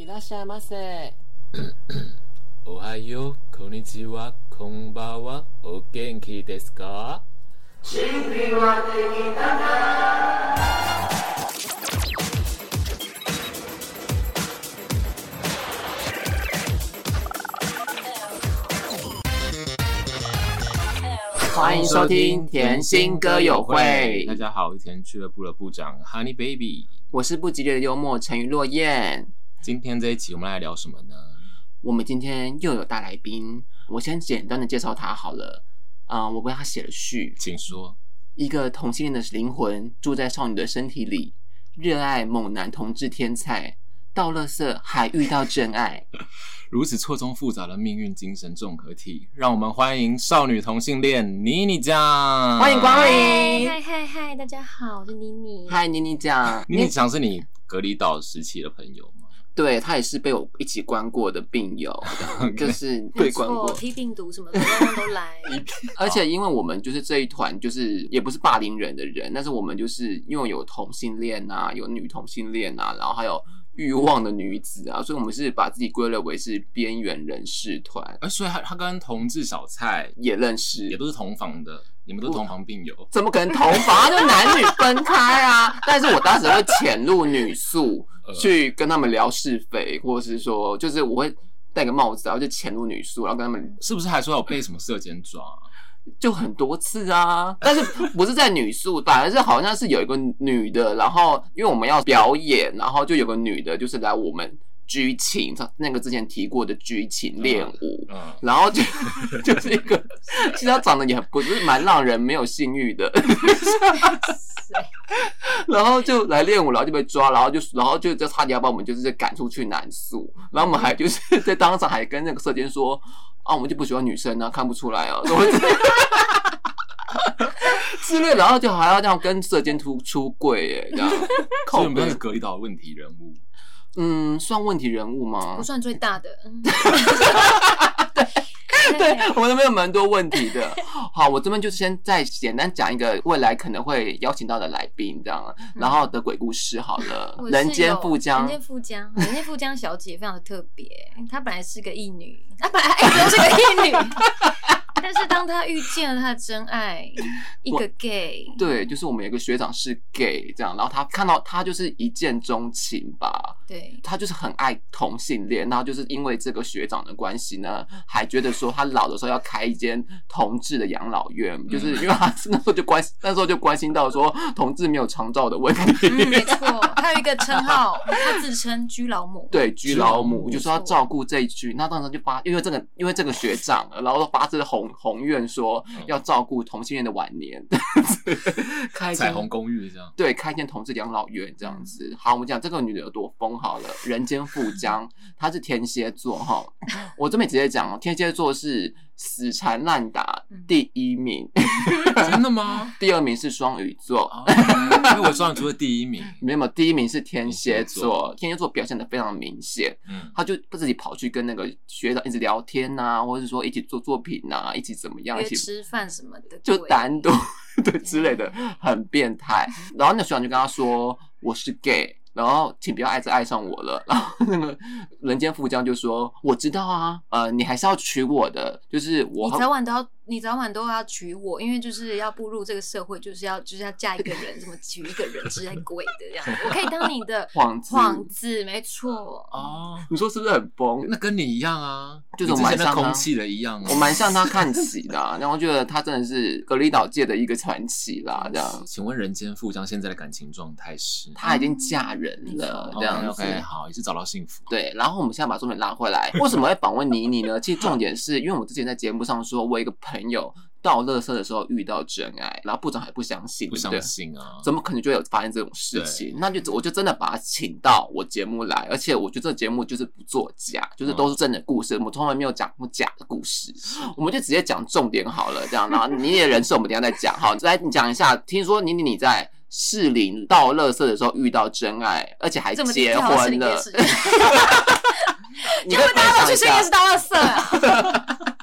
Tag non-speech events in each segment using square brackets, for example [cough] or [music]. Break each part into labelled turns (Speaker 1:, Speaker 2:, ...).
Speaker 1: いらっしゃいませ。
Speaker 2: おはよう、こんにちは、こんばんは。お元気ですか？
Speaker 1: 欢迎收听甜心歌友会。
Speaker 2: 大家好，我是甜俱乐部的部长 Honey Baby，
Speaker 1: 我是不吉利的幽默沉鱼落雁。
Speaker 2: 今天这一集我们来聊什么呢？
Speaker 1: 我们今天又有大来宾，我先简单的介绍他好了。啊、呃，我为他写了序，
Speaker 2: 请说。
Speaker 1: 一个同性恋的灵魂住在少女的身体里，热爱猛男同志天才，到垃圾还遇到真爱。[laughs]
Speaker 2: 如此错综复杂的命运精神综合体，让我们欢迎少女同性恋妮妮酱。
Speaker 1: 欢迎光临！
Speaker 3: 嗨嗨嗨，大家好，我是妮妮。
Speaker 1: 嗨，妮妮酱。
Speaker 2: 妮妮酱是你隔离岛时期的朋友吗？
Speaker 1: 对，他也是被我一起关过的病友，就是被关过，
Speaker 3: 批病毒什么的，他们都来。[laughs] [laughs]
Speaker 1: 而且因为我们就是这一团，就是也不是霸凌人的人，但是我们就是因为有同性恋啊，有女同性恋啊，然后还有。欲望的女子啊，所以我们是把自己归类为是边缘人士团。
Speaker 2: 哎、欸，所以他他跟同志小蔡
Speaker 1: 也认识，
Speaker 2: 也都是同房的，你们都是同房病友？
Speaker 1: 怎么可能同房？就男女分开啊！[laughs] 但是我当时会潜入女宿去跟他们聊是非，或者是说，就是我会戴个帽子，然后就潜入女宿，然后跟他们，
Speaker 2: 是不是还说有被什么色奸抓？
Speaker 1: 就很多次啊，但是不是在女宿，反而是好像是有一个女的，然后因为我们要表演，然后就有个女的，就是来我们居情，那个之前提过的剧情练舞，嗯嗯、然后就 [laughs] 就是一个，其实他长得也不是蛮让人没有性欲的，[laughs] 然后就来练舞，然后就被抓，然后就然后就就差点要把我们就是赶出去南宿，然后我们还就是在当场还跟那个舍监说。啊，我们就不喜欢女生啊，看不出来哦、啊？[laughs] 之类，然后就还要这样跟舍监出出柜耶，这样。
Speaker 2: 所以我们是隔离岛的问题人物。
Speaker 1: 嗯，算问题人物吗？
Speaker 3: 不算最大的。[laughs]
Speaker 1: 对，我们这边有蛮多问题的。好，我这边就先再简单讲一个未来可能会邀请到的来宾，这样，然后的鬼故事好了。人间富江，
Speaker 3: 人间富江，人间富江小姐非常的特别，她本来是个异女，她本来一直是个异女。[laughs] 但是当他遇见了他的真爱，一个 gay，
Speaker 1: 对，就是我们有一个学长是 gay，这样，然后他看到他就是一见钟情吧，
Speaker 3: 对，
Speaker 1: 他就是很爱同性恋，然后就是因为这个学长的关系呢，还觉得说他老的时候要开一间同志的养老院，嗯、就是因为他那时候就关 [laughs] 那时候就关心到说同志没有长照的问题，
Speaker 3: 嗯、没错，他有一个称号，他自称居老母，
Speaker 1: 对，居老母，就说要照顾这一区，那当时就发，因为这个因为这个学长，然后发自红。宏愿说要照顾同性恋的晚年，[laughs]
Speaker 2: 开彩虹公寓这样，
Speaker 1: 对，开一间同志养老院这样子。好，我们讲这个女的有多疯好了，人间富江，他是天蝎座哈。我这边直接讲哦，天蝎座是死缠烂打第一名，[laughs]
Speaker 2: 真的吗？
Speaker 1: 第二名是双鱼座，
Speaker 2: 因为我双鱼座第一名，[laughs]
Speaker 1: 没有，第一名是天蝎座，天蝎座。表现的非常明显，他就不自己跑去跟那个学长一直聊天呐，或者是说一起做作品呐，一起怎么样，一起
Speaker 3: 吃饭什么的，
Speaker 1: 就单独 [laughs] 对之类的，很变态。然后那学长就跟他说：“我是 gay。”然后，请不要爱再爱上我了。然后那个人间富江就说：“我知道啊，呃，你还是要娶我的，就是我。”
Speaker 3: 早晚都要。你早晚都要娶我，因为就是要步入这个社会，就是要就是要嫁一个人，怎么娶一个人之类鬼的这样。我可以当你的 [laughs]
Speaker 1: 幌子，
Speaker 3: 幌子没错。
Speaker 1: 哦，你说是不是很崩？
Speaker 2: 那跟你一样啊，
Speaker 1: 就是蛮像
Speaker 2: 空气的一样啊。
Speaker 1: 我蛮向他看齐的，然后觉得他真的是隔离岛界的一个传奇啦。这样，
Speaker 2: 请问人间富江现在的感情状态是？
Speaker 1: 他已经嫁人了，这样
Speaker 2: OK 好，也是找到幸福。
Speaker 1: 对，然后我们现在把重点拉回来，为什么会访问妮妮呢？其实重点是因为我之前在节目上说，我有一个朋朋友倒垃圾的时候遇到真爱，然后部长还不相信，
Speaker 2: 不相信啊？
Speaker 1: 怎么可能就有发生这种事情？那就我就真的把他请到我节目来，而且我觉得这个节目就是不作假，就是都是真的故事，我从来没有讲过假的故事，我们就直接讲重点好了，这样。然后你的人设我们等下再讲，好，来你讲一下。听说你你你在士林到垃圾的时候遇到真爱，而且还结婚了，
Speaker 3: 你会大家都去士林夜市倒 [laughs] 垃圾？[laughs]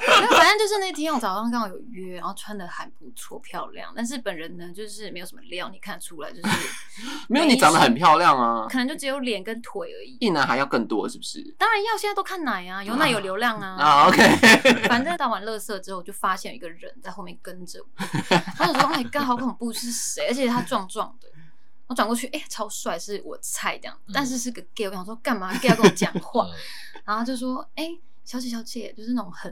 Speaker 3: [laughs] 反正就是那天我早上刚好有约，然后穿的还不错，漂亮。但是本人呢，就是没有什么料，你看出来就是 [laughs]
Speaker 1: 没有你长得很漂亮啊，
Speaker 3: 可能就只有脸跟腿而已。
Speaker 1: 一男还要更多是不是？
Speaker 3: 当然要，现在都看奶啊，有奶有流量啊。[laughs]
Speaker 1: 啊，OK。
Speaker 3: 反正倒完乐色之后，就发现有一个人在后面跟着我，然后我说：“哎，刚好恐怖是谁？而且他壮壮的。”我转过去，哎、欸，超帅，是我菜这样，但是是个 gay。我想说，干嘛 gay 要跟我讲话？然后就说，哎、欸，小姐小姐，就是那种很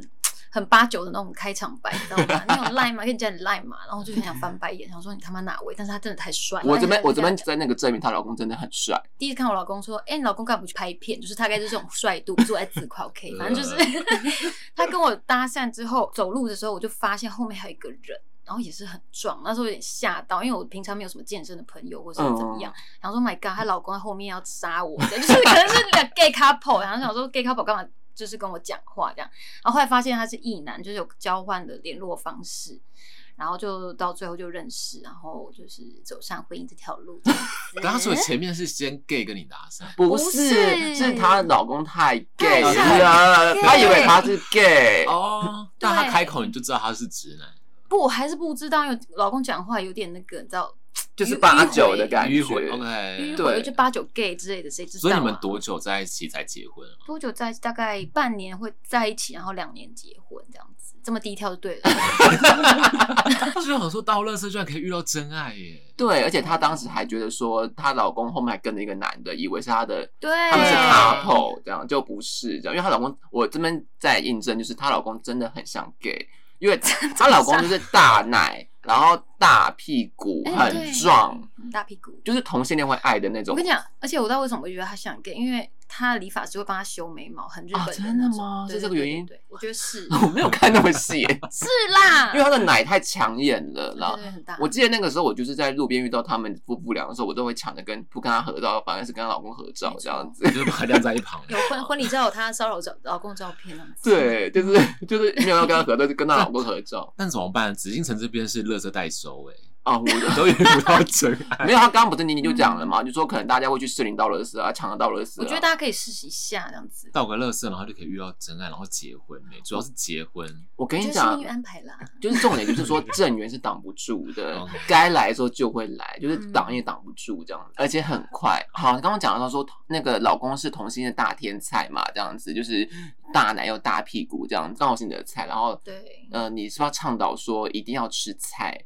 Speaker 3: 很八九的那种开场白，你知道吗？那种赖嘛，跟你讲你赖嘛。然后就很想翻白眼，想说你他妈哪位？但是他真的太帅。
Speaker 1: 我这边我这边在那个证明她老公真的很帅。
Speaker 3: 第一次看我老公说，哎、欸，你老公干嘛不去拍片？就是大概就是这种帅度，坐在自夸 OK。[laughs] 反正就是 [laughs] 他跟我搭讪之后，走路的时候我就发现后面还有一个人。然后也是很壮，那时候有点吓到，因为我平常没有什么健身的朋友或者怎么样，然后说 My God，她老公在后面要杀我，就是可能是两 gay couple，然后想说 gay couple 干嘛，就是跟我讲话这样，然后后来发现他是异男，就是有交换的联络方式，然后就到最后就认识，然后就是走上婚姻这条路。
Speaker 2: 刚刚说前面是先 gay 跟你搭讪，
Speaker 1: 不是，是她老公太 gay 了，她以为他是 gay
Speaker 2: 哦，但他开口你就知道他是直男。
Speaker 3: 不，我还是不知道，因为老公讲话有点那个，你知道，
Speaker 1: 就是八九的感觉，
Speaker 2: 迂回，OK，
Speaker 3: 对，就八九 gay 之类的，谁知道？
Speaker 2: 所以你们多久在一起才结婚？
Speaker 3: 多久在？大概半年会在一起，然后两年结婚这样子，这么低调就对了。[laughs]
Speaker 2: 就好说到乐色居然可以遇到真爱耶！
Speaker 1: 对，而且她当时还觉得说，她老公后面还跟了一个男的，以为是她的，
Speaker 3: 对，
Speaker 1: 他们是 couple，这样就不是这样，因为她老公，我这边在印证，就是她老公真的很像 gay。因为她老公就是大奶，然后大屁股，很壮，
Speaker 3: 大屁股，
Speaker 1: 就是同性恋会爱的那种。
Speaker 3: 我跟你讲，而且我知道为什么我觉得他像 gay，因为他的理发师会帮他修眉毛，很日本的。
Speaker 1: 真的吗？是这个原因？
Speaker 3: 对，我觉得是。[laughs]
Speaker 1: 我没有看那么细。
Speaker 3: 是啦，[laughs]
Speaker 1: 因为他的奶太抢眼了，然后我记得那个时候，我就是在路边遇到他们夫妇俩的时候，我都会抢着跟不跟他合照，反而是跟他老公合照这样子，
Speaker 2: 就是把他晾在一旁。
Speaker 3: 有婚 [laughs] 婚礼照有他骚扰照老公照片啊。
Speaker 1: 对，就是就是没有要跟他合照，就跟他老公合照。
Speaker 2: 但怎么办？紫禁城这边是乐色代收哎。
Speaker 1: 啊，我都遇不到真爱。[laughs] 没有，他刚刚不是妮妮就讲了嘛，就说可能大家会去士林倒垃圾啊，抢得到垃圾。
Speaker 3: 我觉得大家可以试试一下这样子，
Speaker 2: 倒个垃圾，然后就可以遇到真爱，然后结婚。主要是结婚。
Speaker 1: 我跟你讲，
Speaker 3: 命运安排啦，
Speaker 1: 就是重点就是说正缘是挡不住的，[laughs] 该来的时候就会来，就是挡也挡不住这样子，而且很快。好，刚刚讲到说那个老公是同性的大天菜嘛，这样子就是大奶又大屁股这样子，刚好是你的菜。然后对，呃，你是不是要倡导说一定要吃菜？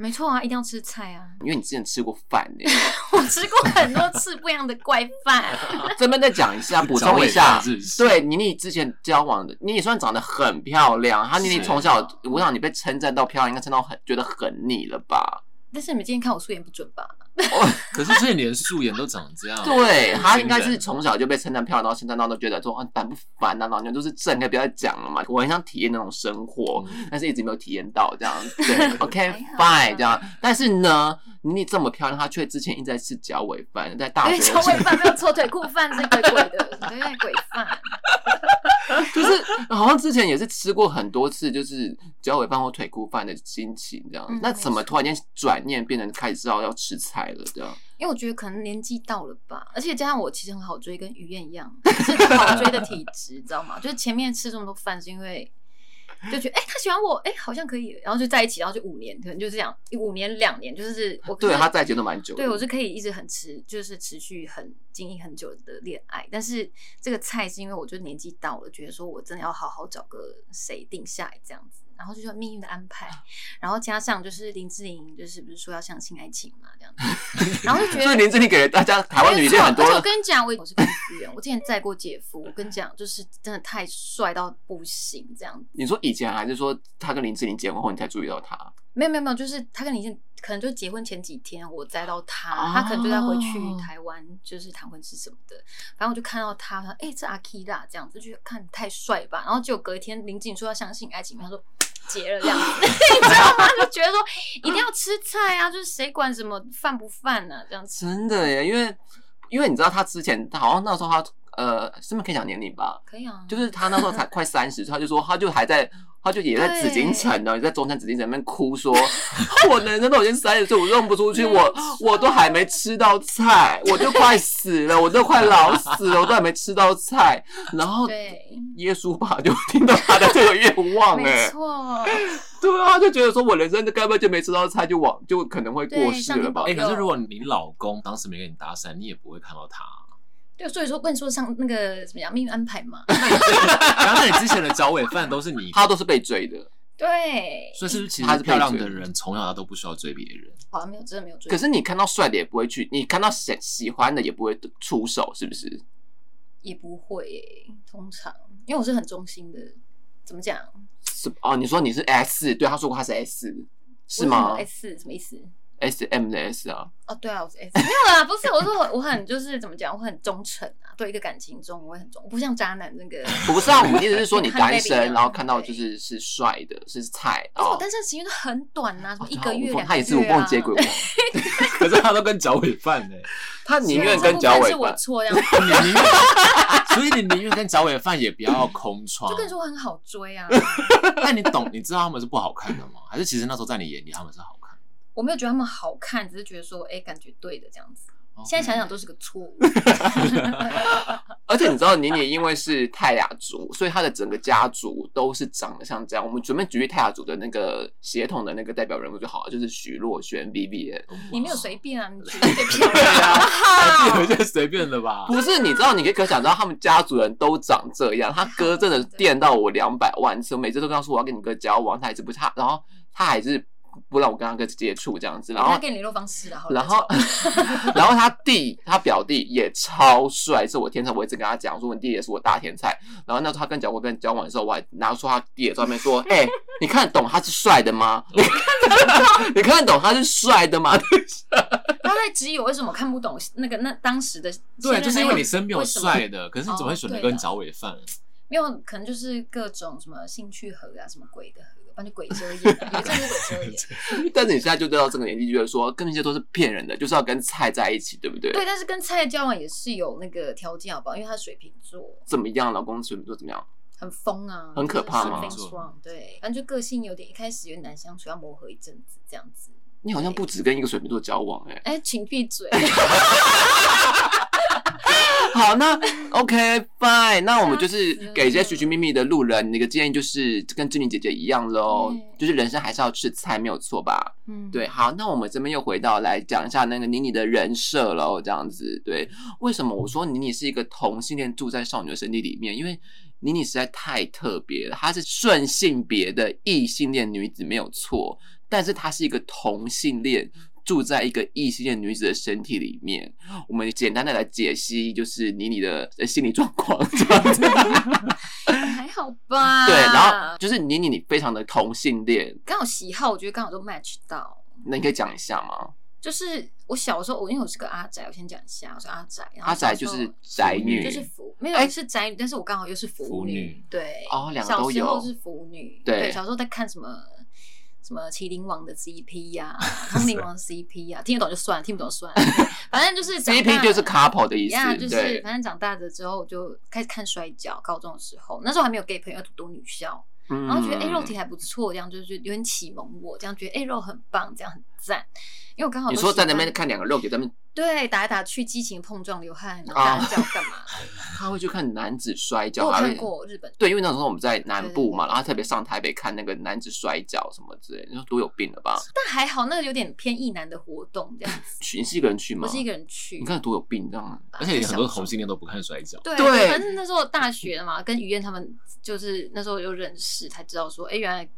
Speaker 3: 没错啊，一定要吃菜啊！
Speaker 1: 因为你之前吃过饭呢，[laughs]
Speaker 3: 我吃过很多次不一样的怪饭。[laughs]
Speaker 1: 这边再讲一下，[laughs] 补充一下，对，妮妮之前交往的，妮妮虽然长得很漂亮，她妮妮从小，我想你被称赞到漂亮，应该称到很觉得很腻了吧？
Speaker 3: 但是你们今天看我素颜不准吧？[laughs]
Speaker 2: 哦可是这连素颜都长这样。[laughs]
Speaker 1: 对，他应该是从小就被称赞漂亮，到现在，到都觉得说啊，烦不烦啊？老娘都是正，应该不要再讲了嘛。我很想体验那种生活，但是一直没有体验到这样。对，[laughs] OK，fine，这样。但是呢，你这么漂亮，她却之前一直在吃脚尾饭，在大学。
Speaker 3: 脚尾饭没有错，腿裤饭是鬼鬼的，对，鬼饭。
Speaker 1: 就是好像之前也是吃过很多次，就是脚尾饭或腿裤饭的心情这样。那怎么突然间转念变成开始知道要吃菜了这样？
Speaker 3: 因为我觉得可能年纪到了吧，而且加上我其实很好追，跟于燕一样，是很好追的体质，[laughs] 知道吗？就是前面吃这么多饭是因为。就觉得哎、欸，他喜欢我，哎、欸，好像可以，然后就在一起，然后就五年，可能就这样，五年两年，就是 [laughs] 我
Speaker 1: 对他在一起都蛮久，
Speaker 3: 对我是可以一直很持，就是持续很经营很久的恋爱。但是这个菜是因为我就年纪到了，觉得说我真的要好好找个谁定下来这样子。然后就说命运的安排，然后加上就是林志玲，就是不是说要相信爱情嘛，这样子，然后就觉得 [laughs] 所以
Speaker 1: 林志玲给了大家台湾女性很多。
Speaker 3: 我跟你讲，我我是公务员，我之前载过姐夫，我跟你讲，就是真的太帅到不行，这样子。
Speaker 1: 你说以前还是说他跟林志玲结婚后你才注意到他？
Speaker 3: 没有没有没有，就是他跟林志玲可能就结婚前几天我载到他，哦、他可能就在回去台湾，就是谈婚事什么的。反正我就看到他，他说：“哎、欸，这阿 K 啦，这样子就看太帅吧。”然后结果隔一天林志玲说要相信爱情，他说。结了这样子，[laughs] 你知道吗？就觉得说一定要吃菜啊，就是谁管什么饭不饭呢？这样子。
Speaker 1: 真的耶，因为因为你知道他之前他好像那时候他呃，是不是可以讲年龄吧？
Speaker 3: 可以啊，
Speaker 1: 就是他那时候才快三十，他就说他就还在，他就也在紫禁城呢，也在中山紫禁城那边哭说，[laughs] 我人生都已经三十岁，我用不出去，我我都还没吃到菜，我就快死了，我都快老死了，我都还没吃到菜。然后耶稣吧就听到他的这个愿望，哎，没错，[laughs] 对啊，就觉得说我人生该不会就没吃到菜，就往就可能会过世了吧？
Speaker 2: 哎，可是如果你老公当时没跟你搭讪，你也不会看到他。
Speaker 3: 对，所以说问说像那个怎么样命运安排嘛？
Speaker 2: 然后你之前的脚尾犯都是你，[laughs]
Speaker 1: 他都是被追的。
Speaker 3: 对，
Speaker 2: 所以是不是其实漂亮的人从小他都不需要追别人？
Speaker 3: 好像没有，真的没有追。
Speaker 1: 可是你看到帅的也不会去，你看到喜喜欢的也不会出手，是不是？
Speaker 3: 也不会、欸，通常因为我是很忠心的。怎么讲？
Speaker 1: 是哦，你说你是 S，对，他说过他是 S，是吗
Speaker 3: ？S 什么意思
Speaker 1: ？S M 的 S 啊？
Speaker 3: 哦，对啊，我是 S，没有啦，不是，我说我我很就是怎么讲，我很忠诚啊，对一个感情中我会很忠，我不像渣男那个。[laughs]
Speaker 1: 不是啊，我的意思是说你单身，然后看到就是是帅的，是菜。
Speaker 3: 而且我单身时间都很短呐，什么一个月、两个月啊。
Speaker 1: 他也是无缝接轨我，[laughs]
Speaker 2: 可是他都跟脚尾饭呢，[laughs]
Speaker 1: 他宁愿跟脚尾饭。
Speaker 3: 是我错这样。
Speaker 2: 所以你宁愿跟脚尾饭也不要空窗。
Speaker 3: 就跟你说我很好追啊。
Speaker 2: 那你懂，你知道他们是不好看的吗？还是其实那时候在你眼里他们是好看？
Speaker 3: 我没有觉得他们好看，只是觉得说，哎、欸，感觉对的这样子。现在想想都是个错误。[laughs]
Speaker 1: 而且你知道，年年因为是泰雅族，所以他的整个家族都是长得像这样。我们准备举例泰雅族的那个血统的那个代表人物就好了，就是徐若瑄 Vivienne。
Speaker 3: 你没有随便啊，你 [laughs] 随便漂亮
Speaker 2: 啊，有些随便的吧？
Speaker 1: 不是，你知道，你可以可想知，他们家族人都长这样。他哥真的 [laughs] 电到我两百万次，我每次都跟他说我要跟你哥交往，他还是不差，然后他还是。不让我跟他哥接触这样子，然后
Speaker 3: 他给你联络方式啊，
Speaker 1: 然后 [laughs] 然后他弟他表弟也超帅，是我天才，我一直跟他讲说我弟也是我大天才。然后那时候他跟蒋国斌交往的时候，我还拿出他弟的照片说：“哎、欸，你看得懂他是帅的吗？你看得懂？[laughs] 你看得懂他是帅的吗？” [laughs]
Speaker 3: 他在质疑我为什么看不懂那个那当时的
Speaker 2: 对，就是因为你身边有帅的，可是你怎么会选择跟找尾饭？
Speaker 3: 没有，可能就是各种什么兴趣合啊，什么鬼的合。反正鬼遮眼，也真是鬼遮眼。[laughs]
Speaker 1: 但是你现在就到这个年纪，觉得说跟那些都是骗人的，就是要跟菜在一起，对不对？
Speaker 3: 对，但是跟菜交往也是有那个条件，好不好？因为他水瓶座。
Speaker 1: 怎么样？老公水瓶座怎么样？
Speaker 3: 很疯啊，
Speaker 1: 很可怕吗？
Speaker 3: 对，反正就个性有点，一开始有点难相处，要磨合一阵子这样子。
Speaker 1: 你好像不止跟一个水瓶座交往，欸，哎，
Speaker 3: 哎，请闭嘴。[laughs] [laughs]
Speaker 1: 好，那 [laughs] OK fine，那我们就是给一些寻寻觅觅的路人，那个建议就是跟志玲姐姐一样喽，就是人生还是要吃菜，没有错吧？嗯，对。好，那我们这边又回到来讲一下那个妮妮的人设喽，这样子。对，为什么我说妮妮是一个同性恋住在少女的身体里面？因为妮妮实在太特别了，她是顺性别的异性恋女子，没有错，但是她是一个同性恋。住在一个异性恋女子的身体里面，我们简单的来解析，就是妮妮的心理状况这样子，
Speaker 3: 还好吧？
Speaker 1: 对，然后就是妮妮，你非常的同性恋，
Speaker 3: 刚好喜好，我觉得刚好都 match 到。
Speaker 1: 那你可以讲一下吗？
Speaker 3: 就是我小时候，我因为我是个阿宅，我先讲一下，我是阿宅。
Speaker 1: 阿宅就是宅女，
Speaker 3: 就是腐，没有是宅女，但是我刚好又是腐女，对，
Speaker 1: 哦，两个都有。
Speaker 3: 小时候是腐女，对，小时候在看什么？什么麒麟王的 CP 呀、啊，通灵王的 CP 呀、啊，听得懂就算，听不懂就算。[laughs] 反正就是 CP
Speaker 1: 就是 couple 的意思。
Speaker 3: 呀，就是反正长大了之后就开始看摔跤。高中的时候，那时候还没有 gay 朋友，读读女校，嗯、然后觉得哎、欸、肉体还不错，这样就是有点启蒙我，这样觉得哎、欸、肉很棒，这样很赞。因为我刚好你
Speaker 1: 说在那边看两个肉体在那边。
Speaker 3: 对，打来打去，激情碰撞，流汗，然后打叫干嘛？[laughs]
Speaker 1: 他会去看男子摔跤，
Speaker 3: 我看过日本。
Speaker 1: 对，因为那时候我们在南部嘛，然后特别上台北看那个男子摔跤什么之类，你说多有病了吧？
Speaker 3: 但还好，那个有点偏异男的活动这样子。[laughs]
Speaker 1: 你是一个人去吗？
Speaker 3: 我是一个人去。
Speaker 1: 你看多有病这样，
Speaker 2: 而且很多同性恋都不看摔跤。
Speaker 3: 对，反正那时候大学嘛，跟于燕他们就是那时候有认识，才知道说，哎，原来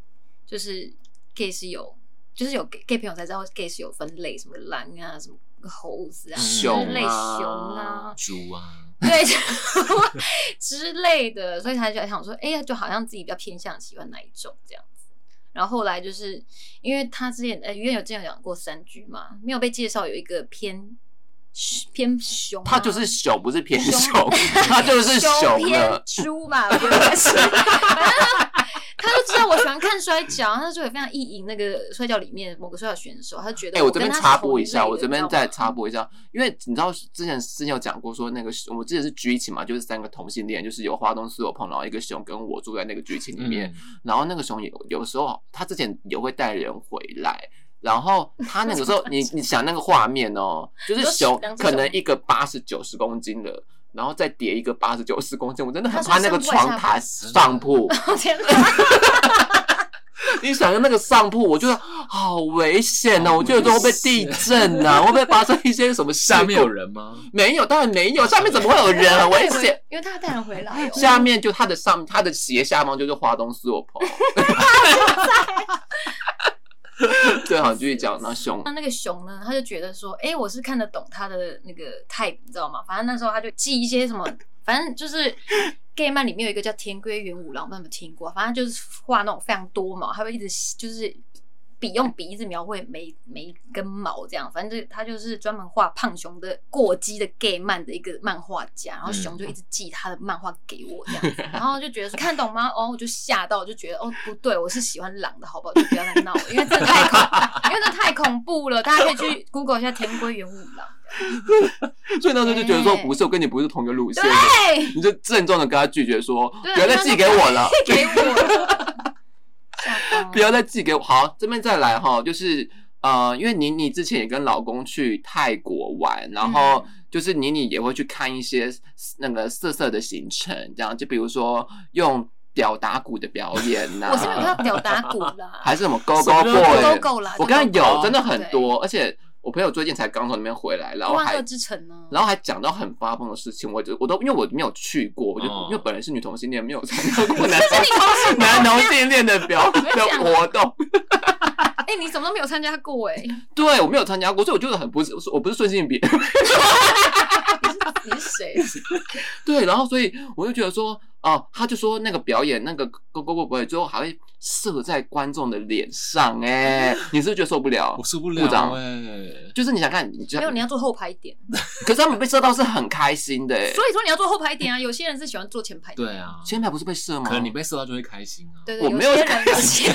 Speaker 3: 就是 gay 是有，就是有 gay 朋友才知道 gay 是有分类，什么狼啊，什么。猴子啊，熊类熊啊，[laughs]
Speaker 2: 猪啊，[laughs]
Speaker 3: 对，[laughs] 之类的，所以他就想说，哎呀，就好像自己比较偏向喜欢哪一种这样子。然后后来就是因为他之前，呃，于有之前讲过三句嘛，没有被介绍有一个偏偏熊，
Speaker 1: 他就是熊，不是偏熊，他就是熊
Speaker 3: 偏猪嘛，我觉得是。他就知道我喜欢看摔跤，他就也非常意淫那个摔跤里面某个摔跤选手，他觉得
Speaker 1: 哎、欸，我这边插播一下，
Speaker 3: 我
Speaker 1: 我这边再插播一下，因为你知道之前之前有讲过说那个我之前是剧情嘛，就是三个同性恋，就是有花东苏有朋，然后一个熊跟我住在那个剧情里面，嗯、然后那个熊有有时候他之前也会带人回来。然后他那个时候，[laughs] 你你想那个画面哦，就是熊可能一个八十九十公斤的，然后再叠一个八十九十公斤，我真的很怕那个床榻上铺。天哪！[laughs] 你想那个上铺，我觉得好危险哦，我觉得都会被地震啊，会不会发生一些什么？
Speaker 2: 下面有人吗？
Speaker 1: 没有，当然没有，下面怎么会有人？很危险，
Speaker 3: 因为他带人回来。[laughs]
Speaker 1: 下面就他的上，他的斜下方就是华东斯我朋。[laughs] [laughs] 对，好，继续讲 [laughs] 那熊。
Speaker 3: 那那个熊呢？他就觉得说，哎、欸，我是看得懂他的那个 type，你知道吗？反正那时候他就记一些什么，反正就是 [laughs] gay 漫里面有一个叫天龟元五郎，不知道有没有听过？反正就是画那种非常多嘛，他会一直就是。笔用鼻子描绘每每一根毛，这样，反正就他就是专门画胖熊的过激的 gay 漫的一个漫画家，然后熊就一直寄他的漫画给我这样子，[laughs] 然后就觉得说看懂吗？哦，我就吓到，就觉得哦不对，我是喜欢狼的，好不好？就不要再闹了，因为这太恐，因为这太恐怖了，大家可以去 Google 一下田龟元五郎。
Speaker 1: 所以那时候就觉得说不是，我跟你不是同一个路线，对，你就郑重的跟他拒绝说，不要再寄给我了，寄给我。不要再寄给我。好，这边再来哈，就是呃，因为妮妮之前也跟老公去泰国玩，然后就是妮妮也会去看一些那个色色的行程，这样就比如说用屌打鼓的表演呐、啊，
Speaker 3: 我是没有看到屌打鼓啦，
Speaker 1: 还是什么 Go Go Boy，我刚刚有真的很多，而且。我朋友最近才刚从那边回来，然后还，然后还讲到很发疯的事情，我就我都因为我没有去过，我就因为本人是女同性恋，没有参 [laughs] 加过男男同性恋的表的活动。[laughs]
Speaker 3: 哎，你怎么都没有参加过？哎，[laughs]
Speaker 1: 对我没有参加过，所以我觉得很不是，我不是顺性别。
Speaker 3: 你是谁？
Speaker 1: 对，然后所以我就觉得说。哦，他就说那个表演那个 Go Go Boy 最后还会射在观众的脸上，哎，你是不是觉得受不了？[laughs]
Speaker 2: 我受不了，哎，
Speaker 1: 就是你想看，你
Speaker 3: 没有，你要坐后排一点。[laughs]
Speaker 1: 可是他们被射到是很开心的，
Speaker 3: 所以说你要坐后排一点啊。有些人是喜欢坐前排。
Speaker 2: 对啊，
Speaker 1: 前排不是被射吗？
Speaker 2: 可能你被射到就会开心啊。
Speaker 3: 对对，
Speaker 1: 我没有开
Speaker 3: 心，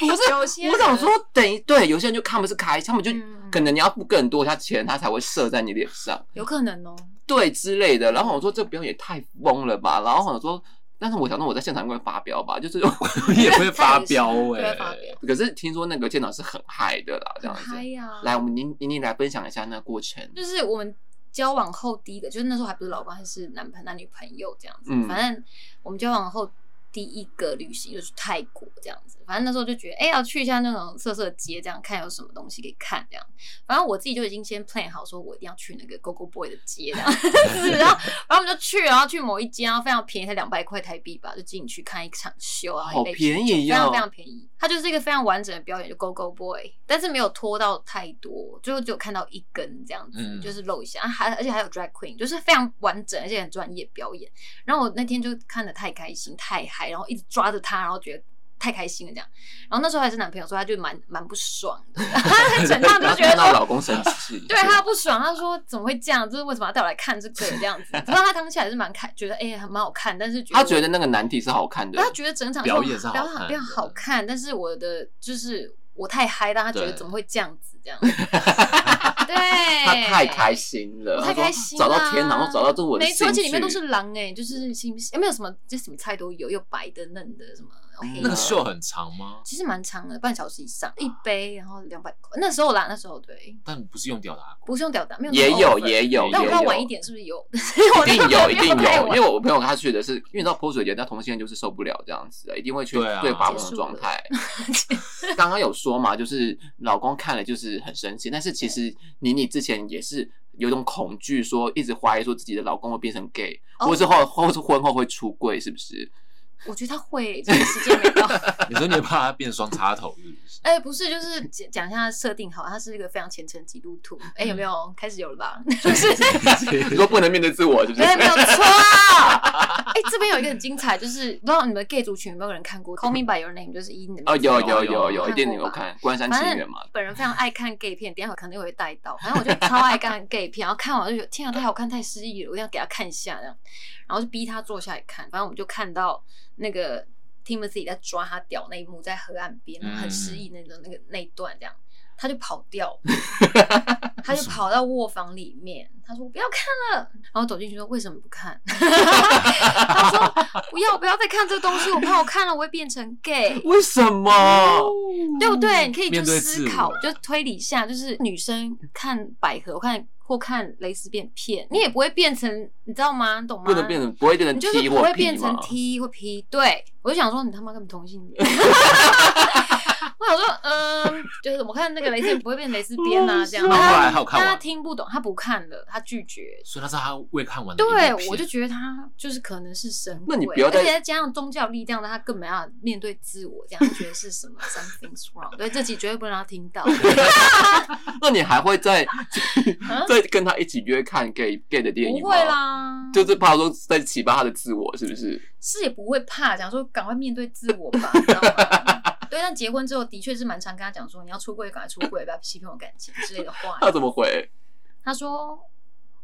Speaker 1: 不 [laughs] 是，有些我想说，等于对，有些人就看不是开心，他们就可能你要付更多他钱，他才会射在你脸上，
Speaker 3: 有可能哦，
Speaker 1: 对之类的。然后我说这表演也太疯了吧，然后我说。但是我想说我在现场会发飙吧，就是 [laughs]
Speaker 2: 我也会发飙哎、
Speaker 3: 欸。
Speaker 1: 可是听说那个舰长是很嗨的啦，这样子。
Speaker 3: 嗨呀！
Speaker 1: 来，我们宁宁宁来分享一下那个过程。
Speaker 3: 就是我们交往后第一个，就是那时候还不是老公，还是男朋男女朋友这样子。嗯。反正我们交往后第一个旅行就是泰国这样子。反正那时候就觉得，哎、欸，要去一下那种色色街，这样看有什么东西可以看这样。反正我自己就已经先 plan 好，说我一定要去那个 Go Go Boy 的街这样。[laughs] 然后，然后我们就去，然后去某一间，然后非常便宜，才两百块台币吧，就进去看一场秀啊，
Speaker 1: 好便宜，
Speaker 3: 非常非常便宜。它就是一个非常完整的表演，就 Go Go Boy，但是没有拖到太多，最后只有看到一根这样子，嗯、就是露一下，还而且还有 Drag Queen，就是非常完整而且很专业表演。然后我那天就看的太开心，太嗨，然后一直抓着他，然后觉得。太开心了，这样，然后那时候还是男朋友，所以他就蛮蛮不爽的，[laughs] 他整趟就觉得说
Speaker 1: 老公生气，
Speaker 3: 对他不爽，他说怎么会这样？就是为什么要带我来看这个这样子？然后他当下还是蛮看，觉得哎呀蛮好看，但是
Speaker 1: 他觉得那个难题是好看的，
Speaker 3: 他觉得整场
Speaker 2: 表演是好看，
Speaker 3: 表演好看，但是我的就是我太嗨，但他觉得怎么会这样子这样？[laughs] 对，
Speaker 1: 他太开心了，
Speaker 3: 太开心，
Speaker 1: 找到天堂，找到这我的
Speaker 3: 没错，而且里面都是狼哎，就是新有没有什么这什么菜都有，又白的嫩的什
Speaker 2: 么。那个秀很长吗？
Speaker 3: 其实蛮长的，半小时以上，一杯然后两百块。那时候啦，那时候对。
Speaker 2: 但不是用吊打，
Speaker 3: 不是用吊打，没有。
Speaker 1: 也有也有，
Speaker 3: 但我要晚一点是不是有？[laughs]
Speaker 1: 一定有一定有，因为我朋友他去的是，因为你知道泼水节，那同性恋就是受不了这样子，一定会去对发疯的状态。刚刚有说嘛，就是老公看了就是很生气，但是其实妮妮之前也是有种恐惧，说一直怀疑说自己的老公会变成 gay，或是后或是婚后会出柜，是不是？
Speaker 3: 我觉得他会，这个时间没到。[laughs]
Speaker 2: 你说你怕他变双插头是不是？
Speaker 3: 哎，不是，就是讲讲一下设定好，他是一个非常虔诚基督徒。哎，有没有开始有了吧？[laughs] 就是
Speaker 1: 你说不能面对自我，是不是
Speaker 3: 哎，没有错。哎，这边有一个很精彩，就是不知道你们 gay 族群有没有人看过《Call Me By Your Name》，就是以你的名字。
Speaker 1: 哦，有有有有，一定有看《关山情缘》嘛。
Speaker 3: 本人非常爱看 gay 片，等下可能又会带到。反正我就超爱看 gay 片，然后看完就觉得天啊，太好看，太诗意了，我一定要给他看一下这样。然后就逼他坐下来看，反正我们就看到那个。Timothy 在抓他屌那一幕，在河岸边很失意那种那个那一段这样。他就跑掉，[laughs] 他就跑到卧房里面。他说：“我不要看了。”然后走进去说：“为什么不看？” [laughs] 他说：“不要，不要再看这个东西，我怕我看了我会变成 gay。[laughs] ”
Speaker 1: 为什么？
Speaker 3: 对不对？你可以就思考，就推理一下，就是女生看百合，我看或看蕾丝片片，你也不会变成，你知道吗？你懂吗？
Speaker 1: 不能变成，不会变成 T 或 P
Speaker 3: 就是不会变成 T 或 P。对，我就想说，你他妈根本同性恋。我想说，嗯，就是我看那个蕾丝不会变蕾丝 [laughs] 边啊，这样。
Speaker 2: 他
Speaker 3: 他听不懂，他不看了，他拒绝。
Speaker 2: 所以他说他未看完的。
Speaker 3: 对，我就觉得他就是可能是神。
Speaker 1: 那你不要再，
Speaker 3: 而且再加上宗教力量，他更没要面对自我，这样觉得是什么 something's wrong。对，这集绝对不能让他听到。[laughs] [laughs]
Speaker 1: 那你还会再再跟他一起约看 gay gay 的电影吗？
Speaker 3: 不会啦，
Speaker 1: 就是怕说在启发他的自我，是不是？
Speaker 3: 是也不会怕，讲说赶快面对自我吧，你知道吗？对，但结婚之后的确是蛮常跟他讲说，你要出柜，赶快出柜，不要欺骗我感情之类的话。[laughs]
Speaker 1: 他怎么回？
Speaker 3: 他说：“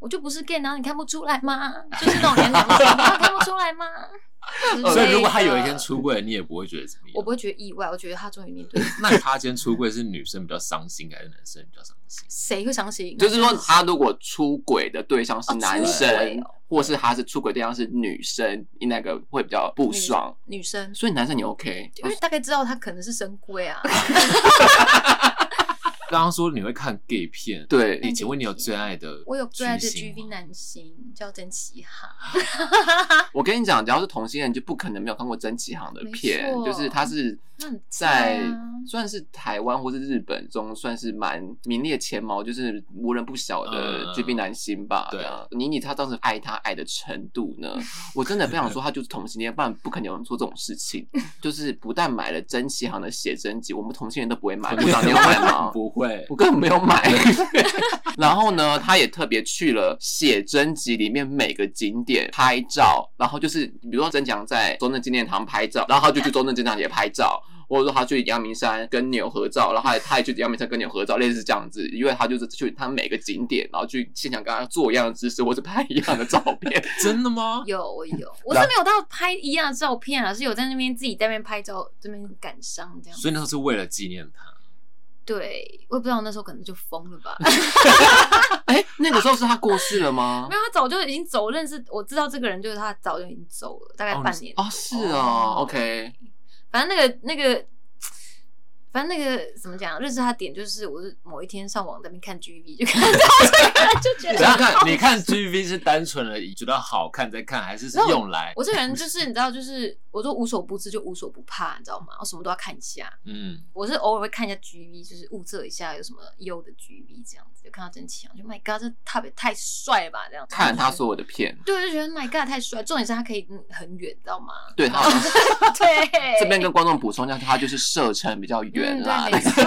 Speaker 3: 我就不是 gay，然后你看不出来吗？[laughs] 就是那种年龄的，你看不出来吗？” [laughs]
Speaker 2: 所以如果他有一天出柜，你也不会觉得怎么样。
Speaker 3: 我不会觉得意外，我觉得他终于面对。
Speaker 2: 那他今天出柜是女生比较伤心，还是男生比较伤心？
Speaker 3: 谁会伤心？
Speaker 1: 就是说，他如果出轨的对象是男生，或是他是出轨对象是女生，你哪个会比较不爽？
Speaker 3: 女生。
Speaker 1: 所以男生你 OK？
Speaker 3: 因为大概知道他可能是神龟啊。
Speaker 2: 刚刚说你会看 gay 片，
Speaker 1: 对，
Speaker 2: 请问你有最爱的？
Speaker 3: 我有最爱的 GV 男星叫曾启航。[laughs]
Speaker 1: 我跟你讲，只要是同性恋，就不可能没有看过曾启航的片，就是他是在算是台湾或是日本中算是蛮名列前茅，就是无人不晓的绝壁男星吧。对啊，妮妮她当时爱他爱的程度呢，[laughs] 我真的不想说他就是同性恋，不然不可能有人做这种事情。就是不但买了曾启航的写真集，我们同性恋都不会买，部长你有买吗？[laughs]
Speaker 2: 不会，
Speaker 1: 我根本没有买。然后呢，他也特别去了写真集里面每个景点拍照，然后就是比如说曾强在中正纪念堂拍照，然后他就去中正纪念堂也拍照，或者说他去阳明山跟牛合照，然后他也他也去阳明山跟牛合照，类似这样子，因为他就是去他每个景点，然后去现场跟他做一样的姿势，或者拍一样的照片。[laughs]
Speaker 2: 真的吗？
Speaker 3: 有，我有，我是没有到拍一样的照片啊，是有在那边自己在那边拍照，这边感伤这样。
Speaker 2: 所以那时候是为了纪念他。
Speaker 3: 对，我也不知道那时候可能就疯了吧。[laughs] [laughs]
Speaker 1: 哎、欸，那个时候是他过世了吗？
Speaker 3: 没有，他早就已经走，认识我知道这个人就是他早就已经走了，大概半年。
Speaker 1: 哦，是哦，OK。
Speaker 3: 反正那个那个。反正那个怎么讲，认识他点就是，我是某一天上网在那边看 GV 就看到这 [laughs] 个，就觉得。
Speaker 2: 你看，你看 GV 是单纯的觉得好看再看，还是是用来？
Speaker 3: 我这个人就是你知道，就是我都无所不知就无所不怕，你知道吗？我什么都要看一下。嗯。我是偶尔会看一下 GV，就是物色一下有什么优的 GV 这样子，就看到曾启航，就 My God，这特别太帅了吧？这样子。
Speaker 1: 看他所有的片。
Speaker 3: 对，就觉得 My God 太帅，重点是他可以很远，知道吗？
Speaker 1: 对，他好像是。[laughs]
Speaker 3: 对。
Speaker 1: 这边跟观众补充一下，他就是射程比较远。
Speaker 3: 嗯、对，没错，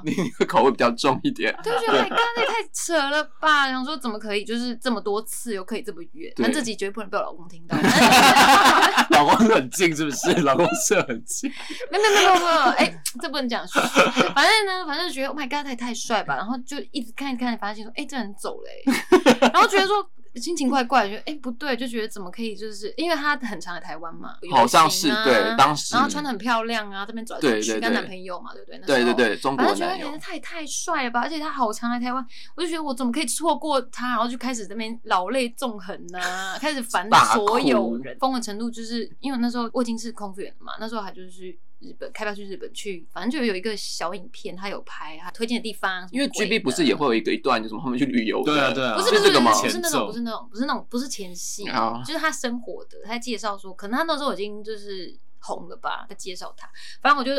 Speaker 3: [laughs]
Speaker 1: 你的口味比较重一点。
Speaker 3: 对，觉得刚刚那太扯了吧？想说怎么可以，就是这么多次又可以这么远？但这集绝对不能被我老公听到。[laughs]
Speaker 2: 老公很近是不是？老公是很近。
Speaker 3: 没有没有没有没有，哎，这不能讲。反正呢，反正就觉得 Oh my God，他也太帅吧？然后就一直看一看，发现说，哎，这人走了。然后觉得说。心情怪怪，觉得哎不对，就觉得怎么可以，就是因为他很常来台湾嘛，
Speaker 1: 好像是对，当时
Speaker 3: 然后穿的很漂亮啊，这边走来走去，跟男朋友嘛，对不对？
Speaker 1: 对对对，中国男友。
Speaker 3: 反正觉得他也太帅了吧，而且他好常来台湾，我就觉得我怎么可以错过他，然后就开始这边老泪纵横呐，[laughs] 开始烦所有人，疯的程度就是因为那时候我已经是空服员了嘛，那时候还就是。日本开票去日本去，反正就有一个小影片，他有拍他推荐的地方。因为
Speaker 1: GB 不是也会有一个一段，就什么后面去旅游？
Speaker 2: 对啊对啊，
Speaker 3: 不是不是不是那种，不是那种，不是那种，不是那种，不是前戏，就是他生活的，他在介绍说，可能他那时候已经就是红了吧，他介绍他。反正我就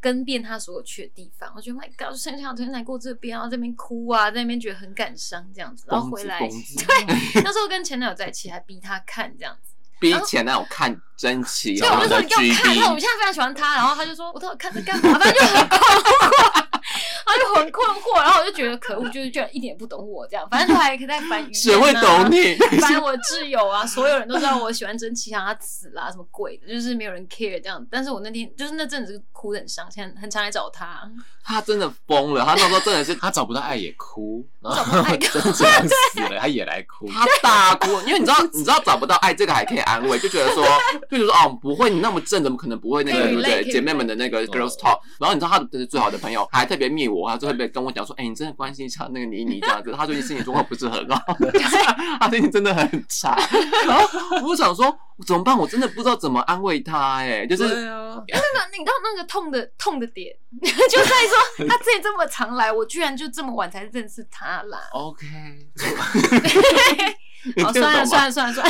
Speaker 3: 跟遍他所有去的地方，我觉得 My God，生小曾来过这边，然后这边哭啊，在那边觉得很感伤这样子，然后回来，[laughs] 对，那时候跟前男友在一起，还逼他看这样子。
Speaker 1: 比前男友看真奇，
Speaker 3: 所以我就说你给我看，他我现在非常喜欢他，然后他就说我到底看这干嘛？反正就很恐怖。他就很困惑，然后我就觉得可恶，就是居然一点也不懂我这样，反正他还可以在翻语
Speaker 1: 谁会懂你？[laughs]
Speaker 3: 翻我挚友啊，所有人都知道我喜欢真奇祥，他死啦、啊，什么鬼的，就是没有人 care 这样。但是我那天就是那阵子哭得很伤心，很常来找他。
Speaker 1: 他真的疯了，他那时候真的是
Speaker 4: 他找不到爱也哭，[laughs] 然后
Speaker 3: 找不到爱 [laughs]
Speaker 4: 真的死了，他也来哭，
Speaker 1: 他大哭，因为你知道，你知道找不到爱这个还可以安慰，就觉得说，就觉得说哦，不会，你那么正，怎么可能不会那个对不对？姐妹们的那个 girls talk，然后你知道他的最好的朋友还特别密我，他就特别跟我讲说，哎，你真的关心一下那个妮妮这样子，他最近心理状况不是很好 [laughs] [laughs] 他最近真的很差，然后我想说怎么办？我真的不知道怎么安慰他，哎，就是
Speaker 4: 对啊，[laughs]
Speaker 3: 那个你到那个痛的痛的点，就在说他自己这么常来，我居然就这么晚才认识他啦。
Speaker 1: OK。[laughs]
Speaker 3: 好，算了算了算了算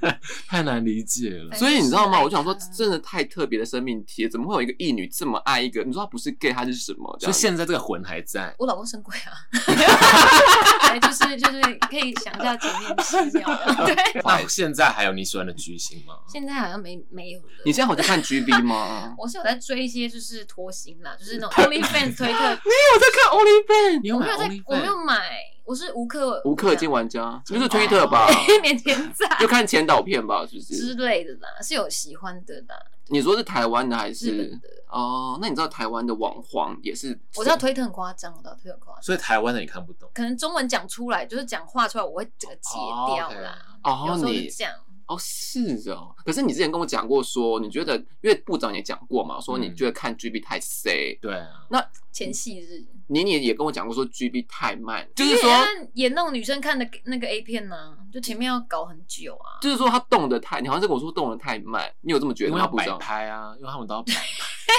Speaker 3: 了，[laughs]
Speaker 4: 太难理解了。
Speaker 1: 所以你知道吗？我就想说，真的太特别的生命体，怎么会有一个异女这么爱一个？你说他不是 gay，他是什么？
Speaker 4: 所以现在这个魂还在。
Speaker 3: 我老公生鬼啊，[laughs] 就是就是可以想一下前面戏这样。对。
Speaker 4: 那现在还有你喜欢的巨星吗？
Speaker 3: 现在好像没没有了。
Speaker 1: 你现在有在看 GB 吗？
Speaker 3: 我是有在追一些就是脱星啦，就是那种 OnlyFans 推特。
Speaker 1: 你有在看 OnlyFans？
Speaker 4: 你有买
Speaker 3: OnlyFans？我没有买。我是无氪
Speaker 1: 无氪金玩家，就是 Twitter 吧，[laughs]
Speaker 3: 免钱在，
Speaker 1: 就看前导片吧，是不是
Speaker 3: 之类的啦？是有喜欢的啦。
Speaker 1: 你说是台湾的还是？哦，那你知道台湾的网黄也是？
Speaker 3: 我知道推特很夸张，我知道推特很夸张。
Speaker 4: 所以台湾的你看不懂，
Speaker 3: 可能中文讲出来就是讲话出来，我会整个截掉啦。
Speaker 1: 哦，你
Speaker 3: 这样。
Speaker 1: 哦，是哦。可是你之前跟我讲过说，你觉得因为部长也讲过嘛，说你觉得看 GB 太 C。
Speaker 4: 对啊。
Speaker 1: 那
Speaker 3: 前戏日，
Speaker 1: 妮妮也跟我讲过说 GB 太慢，就是说
Speaker 3: 演那种女生看的那个 A 片呢，就前面要搞很久啊。
Speaker 1: 就是说他动的太，你好像是跟我说动的太慢，你有这么觉得吗？
Speaker 4: 因为要摆拍啊，因为他们都要摆拍。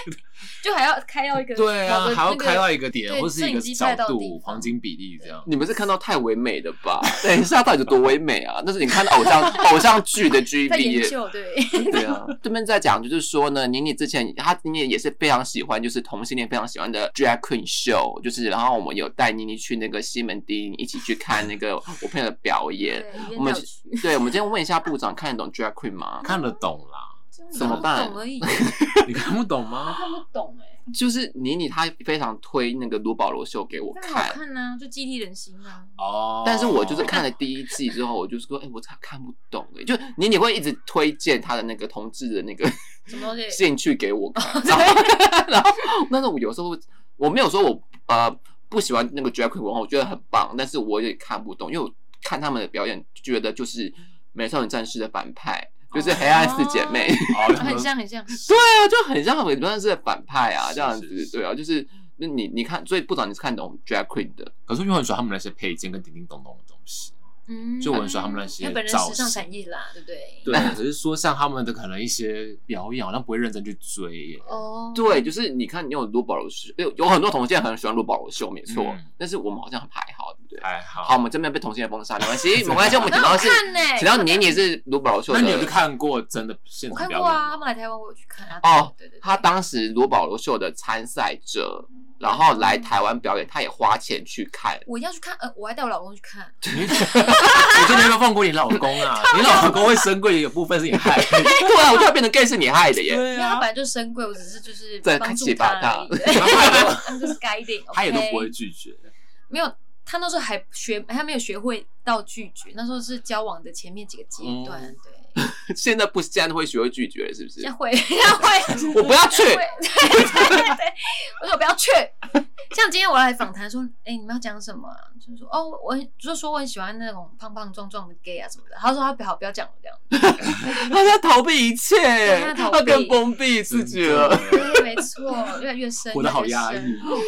Speaker 4: [laughs]
Speaker 3: 就还要开到一个 [laughs]
Speaker 4: 对啊，还要开到一个点或是一个角度，黄金比例这样。
Speaker 1: 你们是看到太唯美的吧？等一下到底有多唯美啊？那是你看到偶像 [laughs] 偶像剧的
Speaker 3: 研究对。
Speaker 1: 对啊，这边在讲就是说呢，妮妮之前她妮妮也是非常喜欢，就是同性恋非常喜欢的 Drag Queen Show，就是然后我们有带妮妮去那个西门町一起去看那个 [laughs] 我朋友的表演。我们对，我们今天问一下部长，[laughs] 看得懂 Drag Queen 吗？
Speaker 4: 看得懂啦。
Speaker 1: 怎么办？[laughs]
Speaker 4: 你看不懂吗？
Speaker 3: 看不懂哎。
Speaker 1: 就是妮妮她非常推那个卢保罗秀给我看，
Speaker 3: 好看呢，就激励人心啊。
Speaker 1: 哦。但是我就是看了第一季之后，我就是说，哎，我咋看不懂哎？就妮妮会一直推荐她的那个同志的那个
Speaker 3: 什么东西
Speaker 1: 兴趣给我看，然后那时候我有时候我没有说我呃不喜欢那个 drag queen 文化，我觉得很棒，但是我也看不懂，因为我看他们的表演，觉得就是美少女战士的反派。就是黑暗四姐妹，
Speaker 3: 很 [laughs] 像很像，
Speaker 1: 对啊，就很像美少女是反派啊，这样子，对啊，就是那你你看，所以不知道你是看懂 drag queen 的，
Speaker 4: 可是因为很喜欢他们那些配件跟叮叮咚咚的东西。嗯，就我很喜欢他们那些造型，
Speaker 3: 本人时尚产业啦，对不对？
Speaker 4: 对，只是说像他们的可能一些表演，好像不会认真去追。
Speaker 3: 哦，
Speaker 1: 对，就是你看，你有卢保罗秀，有有很多同学现在很喜欢罗宝罗秀，没错。但是我们好像还好，对不对？
Speaker 4: 还好。
Speaker 1: 好，我们这边被同性恋封杀，没关系，[laughs] 没关系。我们主要是，只要年年是卢保罗秀，
Speaker 4: 那你有去看过真的现场表演？
Speaker 3: 我看过啊，他们来台湾，我有去看啊。
Speaker 1: 哦，对对，他当时卢保罗秀的参赛者。然后来台湾表演，他也花钱去看。
Speaker 3: 我一定要去看，呃，我还带我老公去看。[laughs]
Speaker 4: 我真的有没有放过你老公啊？你老公会生贵也有部分是你害的。[laughs]
Speaker 1: 对啊，我突然变成 gay 是你害的耶。
Speaker 3: 对啊，他本来就生贵，我只是就是
Speaker 1: 在
Speaker 3: 帮助他。就是 guiding，
Speaker 4: 他也都不会拒绝。
Speaker 3: 没有，他那时候还学，还没有学会到拒绝。那时候是交往的前面几个阶段，对。[laughs]
Speaker 1: 现在不是，现在会学会拒绝了，是不是？
Speaker 3: 会，[laughs] 会。
Speaker 1: 我不要去。[laughs] 对
Speaker 3: 对对对，我说我不要去。像今天我来访谈说，哎，你们要讲什么？就是说，哦，我就是说我很喜欢那种胖胖壮壮的 gay 啊什么的。他说他不好，不要讲了这样。
Speaker 1: 他在逃避一切，他更封闭自己了。
Speaker 3: 对，没错，越来越深，
Speaker 4: 活得好压抑。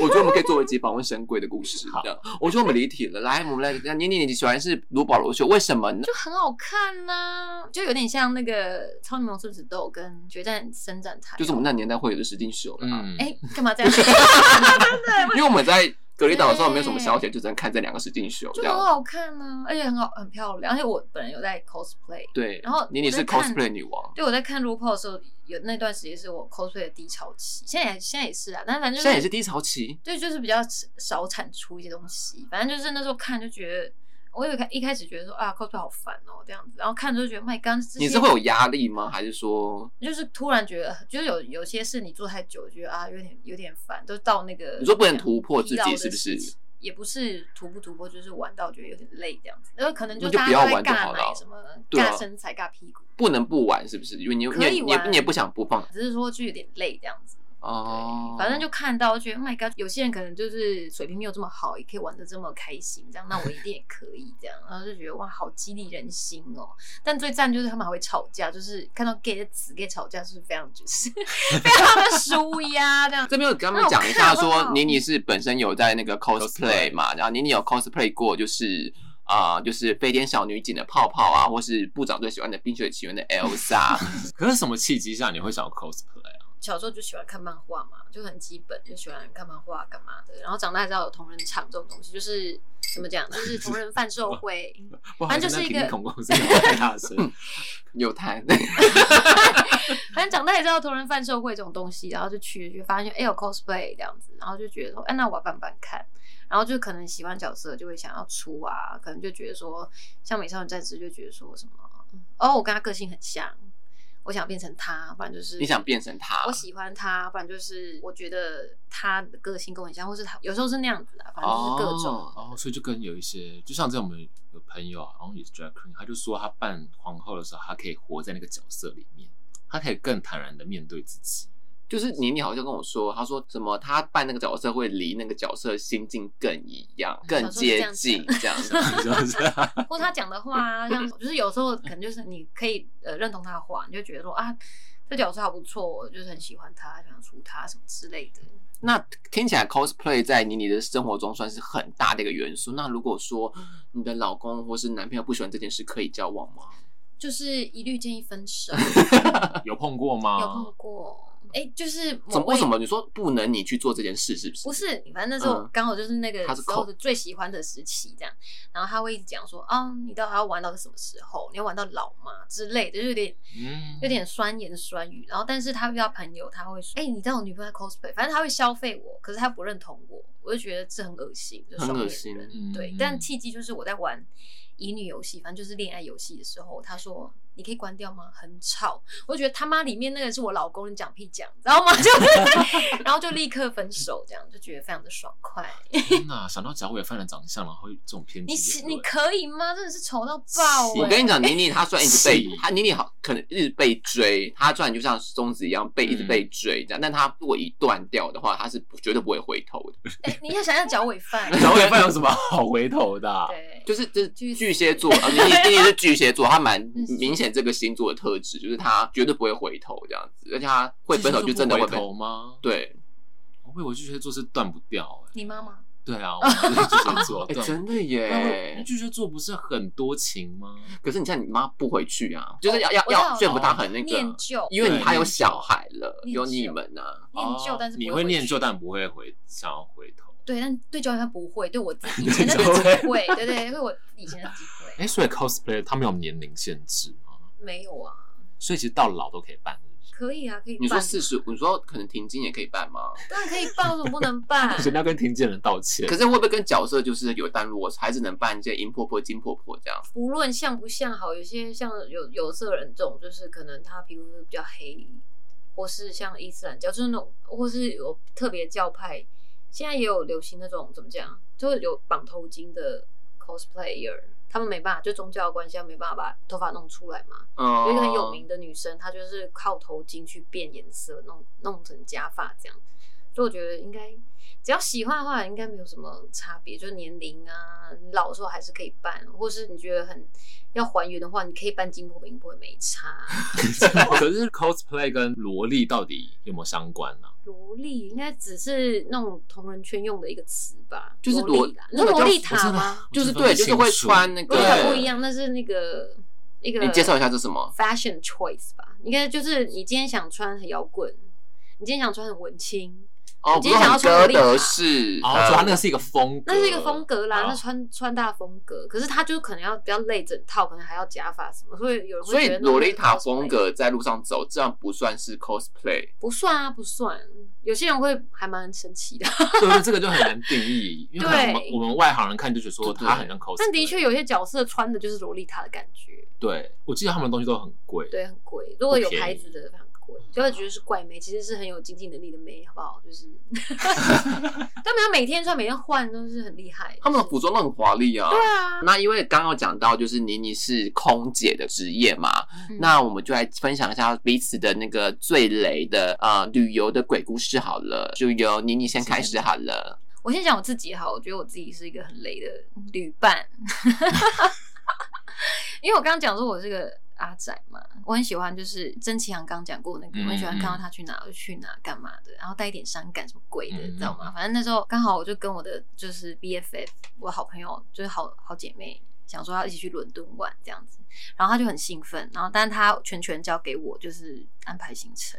Speaker 1: 我觉得我们可以做一集访问神鬼的故事。好的，我觉得我们离题了。来，我们来，妮妮，你喜欢是卢保罗秀，为什么呢？
Speaker 3: 就很好看呐，就有。有点像那个超柠檬狮子豆跟决战伸展台，
Speaker 1: 就是我们那年代会有的实境秀了。
Speaker 3: 嗯，哎，干嘛这样？[laughs]
Speaker 1: 因为我们在隔离岛的时候没有什么消遣，就只能看这两个实境秀，
Speaker 3: 就很好看啊，而且很好，很漂亮。而且我本人有在 cosplay，
Speaker 1: 对。
Speaker 3: 然后
Speaker 1: 妮妮是 cosplay 女王，
Speaker 3: 对，我在看 RuPaul 的时候，有那段时间是我 cosplay 的低潮期，现在也现在也是啊，但反正
Speaker 1: 现在也是低潮期，
Speaker 3: 对，就是比较少产出一些东西。反正就是那时候看就觉得。我有开一开始觉得说啊，cosplay 好烦哦、喔，这样子，然后看着就觉得，My God，
Speaker 1: 你是会有压力吗？还是说，
Speaker 3: 就是突然觉得，就是有有些事你做太久，觉得啊，有点有点烦，都到那个
Speaker 1: 你说不能突破自己，是不是？
Speaker 3: 也不是突不突破，就是玩到觉得有点累这样子，然后可能就
Speaker 1: 就不要玩就好
Speaker 3: 了，什么尬身材、尬屁股，
Speaker 1: 不能不玩，是不是？因为你
Speaker 3: 可以玩，
Speaker 1: 你也不想不放，
Speaker 3: 只是说就有点累这样子。
Speaker 1: 哦，
Speaker 3: 反正就看到觉得，Oh my God，有些人可能就是水平没有这么好，也可以玩的这么开心，这样，那我一定也可以这样，然后就觉得哇，好激励人心哦。但最赞就是他们还会吵架，就是看到 gay 的词 gay 吵架，是非常就是 [laughs] 非常的舒压这样。
Speaker 1: 这边我跟他们讲一下，说妮妮是本身有在那个 cosplay 嘛，然后妮妮有 cosplay 过，就是啊、呃，就是飞天小女警的泡泡啊，或是部长最喜欢的冰雪奇缘的 Elsa。[laughs]
Speaker 4: 可是什么契机下你会想要 cosplay 啊？
Speaker 3: 小时候就喜欢看漫画嘛，就很基本，就喜欢看漫画干嘛的。然后长大才知道有同人场这种东西，就是怎么讲，就是同人贩售会，[laughs] 反正就是一个。
Speaker 4: 太大声，[laughs]
Speaker 1: 有台。[laughs]
Speaker 3: 反正长大也知道同人贩售会这种东西，然后就去就发现哎有 cosplay 这样子，然后就觉得说哎那我要办办看，然后就可能喜欢角色就会想要出啊，可能就觉得说像美少女战士就觉得说什么哦我跟他个性很像。我想变成他，不然就是
Speaker 1: 你想变成他。
Speaker 3: 我喜欢他，不然就是我觉得他的个性跟我很像，或是他有时候是那样子的，反正就是各种。
Speaker 4: 哦，所以就跟有一些，就像在，我们有朋友啊，然后也是 drag queen，他就说他扮皇后的时候，他可以活在那个角色里面，他可以更坦然的面对自己。
Speaker 1: 就是妮妮好像跟我说，她说什么她扮那个角色会离那个角色心境更一样、更接近这样 [laughs] 子。[laughs]
Speaker 3: 或他讲的话啊，像就是有时候可能就是你可以呃认同他的话，你就觉得说啊，这角色好不错，我就是很喜欢他，想出他什么之类的。
Speaker 1: 那听起来 cosplay 在妮妮的生活中算是很大的一个元素。那如果说你的老公或是男朋友不喜欢这件事，可以交往吗？
Speaker 3: 就是一律建议分手。[laughs]
Speaker 4: 有碰过吗？
Speaker 3: 有碰过。哎、欸，就是
Speaker 1: 怎么为什么你说不能你去做这件事，是不是？
Speaker 3: 不是，反正那时候刚好就是那个时候的最喜欢的时期，这样。然后他会一直讲说啊，你到底要玩到什么时候？你要玩到老吗？之类的，就有点，有点酸言酸语。然后，但是他遇到朋友，他会说，哎、欸，你知道我女朋友 cosplay，反正他会消费我，可是他不认同我，我就觉得这很恶心，就双面人。
Speaker 1: 嗯、
Speaker 3: 对，但契机就是我在玩乙女游戏，反正就是恋爱游戏的时候，他说。你可以关掉吗？很吵，我就觉得他妈里面那个是我老公，你讲屁讲，知道吗？[laughs] 就是，然后就立刻分手，这样就觉得非常的爽快。[laughs]
Speaker 4: 天哪，想到贾伟范的长相，然后这种偏激，
Speaker 3: 你你可以吗？真的是丑到爆，欸！
Speaker 1: 我跟你讲，妮妮她虽然一直被她妮妮好可能一直被追，她虽然就像松子一样被一直被追这样，嗯、但他如果一断掉的话，他是绝对不会回头的。
Speaker 3: 哎、欸，你要想要脚尾饭，[laughs]
Speaker 4: 脚尾饭有什么好回头的，啊？[laughs]
Speaker 3: 对，
Speaker 1: 就是就是巨蟹座，妮妮妮妮是巨蟹座，他蛮明显。这个星座的特质就是他绝对不会回头这样子，而且他会分手就真的会
Speaker 4: 回头吗？
Speaker 1: 对，
Speaker 4: 我以为巨蟹座是断不掉哎。
Speaker 3: 你妈妈？
Speaker 4: 对啊，我是巨蟹座，
Speaker 1: 哎，真的耶！
Speaker 4: 巨蟹座不是很多情吗？
Speaker 1: 可是你像你妈不回去啊，就是要要要说服她很那个
Speaker 3: 念旧，
Speaker 1: 因为他有小孩了，有你们呢。
Speaker 3: 念旧，但是
Speaker 4: 你会念旧，但不会回想要回头。
Speaker 3: 对，但对焦他不会，对我自 [laughs] 己以前的自己会，对对，因为我以前的自己会。
Speaker 4: 哎，所以 cosplay 他们有年龄限制吗？
Speaker 3: 没有啊，
Speaker 4: 所以其实到老都可以办，
Speaker 3: 可以啊，可以。
Speaker 1: 你说四十，你说可能停经也可以办吗？
Speaker 3: 当然可以办，为什么不能办？[laughs]
Speaker 4: 人家跟停经人道歉。
Speaker 1: 可是会不会跟角色就是有单落，还是能办一些银婆婆、金婆婆这样？
Speaker 3: 不论像不像好，有些像有有色人种，就是可能他皮肤比较黑，或是像伊斯兰教，就是那种，或是有特别教派，现在也有流行那种怎么讲，就是有绑头巾的 cosplayer。他们没办法，就宗教的关系，他没办法把头发弄出来嘛。有一个很有名的女生，她就是靠头巾去变颜色，弄弄成假发这样。所以我觉得应该只要喜欢的话，应该没有什么差别。就年龄啊，你老的时候还是可以办，或是你觉得很要还原的话，你可以办金婆饼，不会没差。[laughs]
Speaker 4: 可是 cosplay 跟萝莉到底有没有相关呢、啊？
Speaker 3: 萝莉应该只是那种同人圈用的一个词吧，
Speaker 1: 就是
Speaker 3: 萝莉，萝莉塔吗？
Speaker 1: 就是对，就是会穿那个。
Speaker 3: 萝莉塔不一样，那是那个一个。
Speaker 1: 你介绍一下这是什么
Speaker 3: ？Fashion choice 吧，应该就是你今天想穿很摇滚，你今天想穿很文青。
Speaker 1: 哦，你今天想要穿德式，
Speaker 4: 哦，主要那个是一个风格，
Speaker 3: 那是一个风格啦，那穿穿搭风格。可是他就可能要比较累整套，可能还要假发什么，所以有人会觉得。
Speaker 1: 所以萝莉塔风格在路上走，这样不算是 cosplay？
Speaker 3: 不算啊，不算。有些人会还蛮神奇的。
Speaker 4: 对对，这个就很难定义，因为我
Speaker 3: 们
Speaker 4: 我们外行人看就觉得说他很像 cos，
Speaker 3: 但的确有些角色穿的就是洛丽塔的感觉，
Speaker 4: 对，我记得他们的东西都很贵，
Speaker 3: 对，很贵。如果有牌子的就会觉得是怪妹，其实是很有经济能力的妹，好不好？就是他们要每天穿，每天换，都是很厉害。
Speaker 1: 他们的服装都很华丽啊。
Speaker 3: 对啊，
Speaker 1: 那因为刚刚有讲到，就是妮妮是空姐的职业嘛，
Speaker 3: 嗯
Speaker 1: 那我们就来分享一下彼此的那个最雷的呃旅游的鬼故事好了，就由妮妮先开始好了。
Speaker 3: 我先讲我自己哈，我觉得我自己是一个很雷的旅伴，[laughs] 因为我刚刚讲说我是个阿仔嘛，我很喜欢就是曾启阳刚讲过那个，
Speaker 4: 嗯
Speaker 3: 我很喜欢看到他去哪就去哪干嘛的，然后带一点伤感什么鬼的，
Speaker 4: 嗯
Speaker 3: 你知道吗？反正那时候刚好我就跟我的就是 BFF，我好朋友就是好好姐妹。想说要一起去伦敦玩这样子，然后他就很兴奋，然后但是他全权交给我，就是安排行程。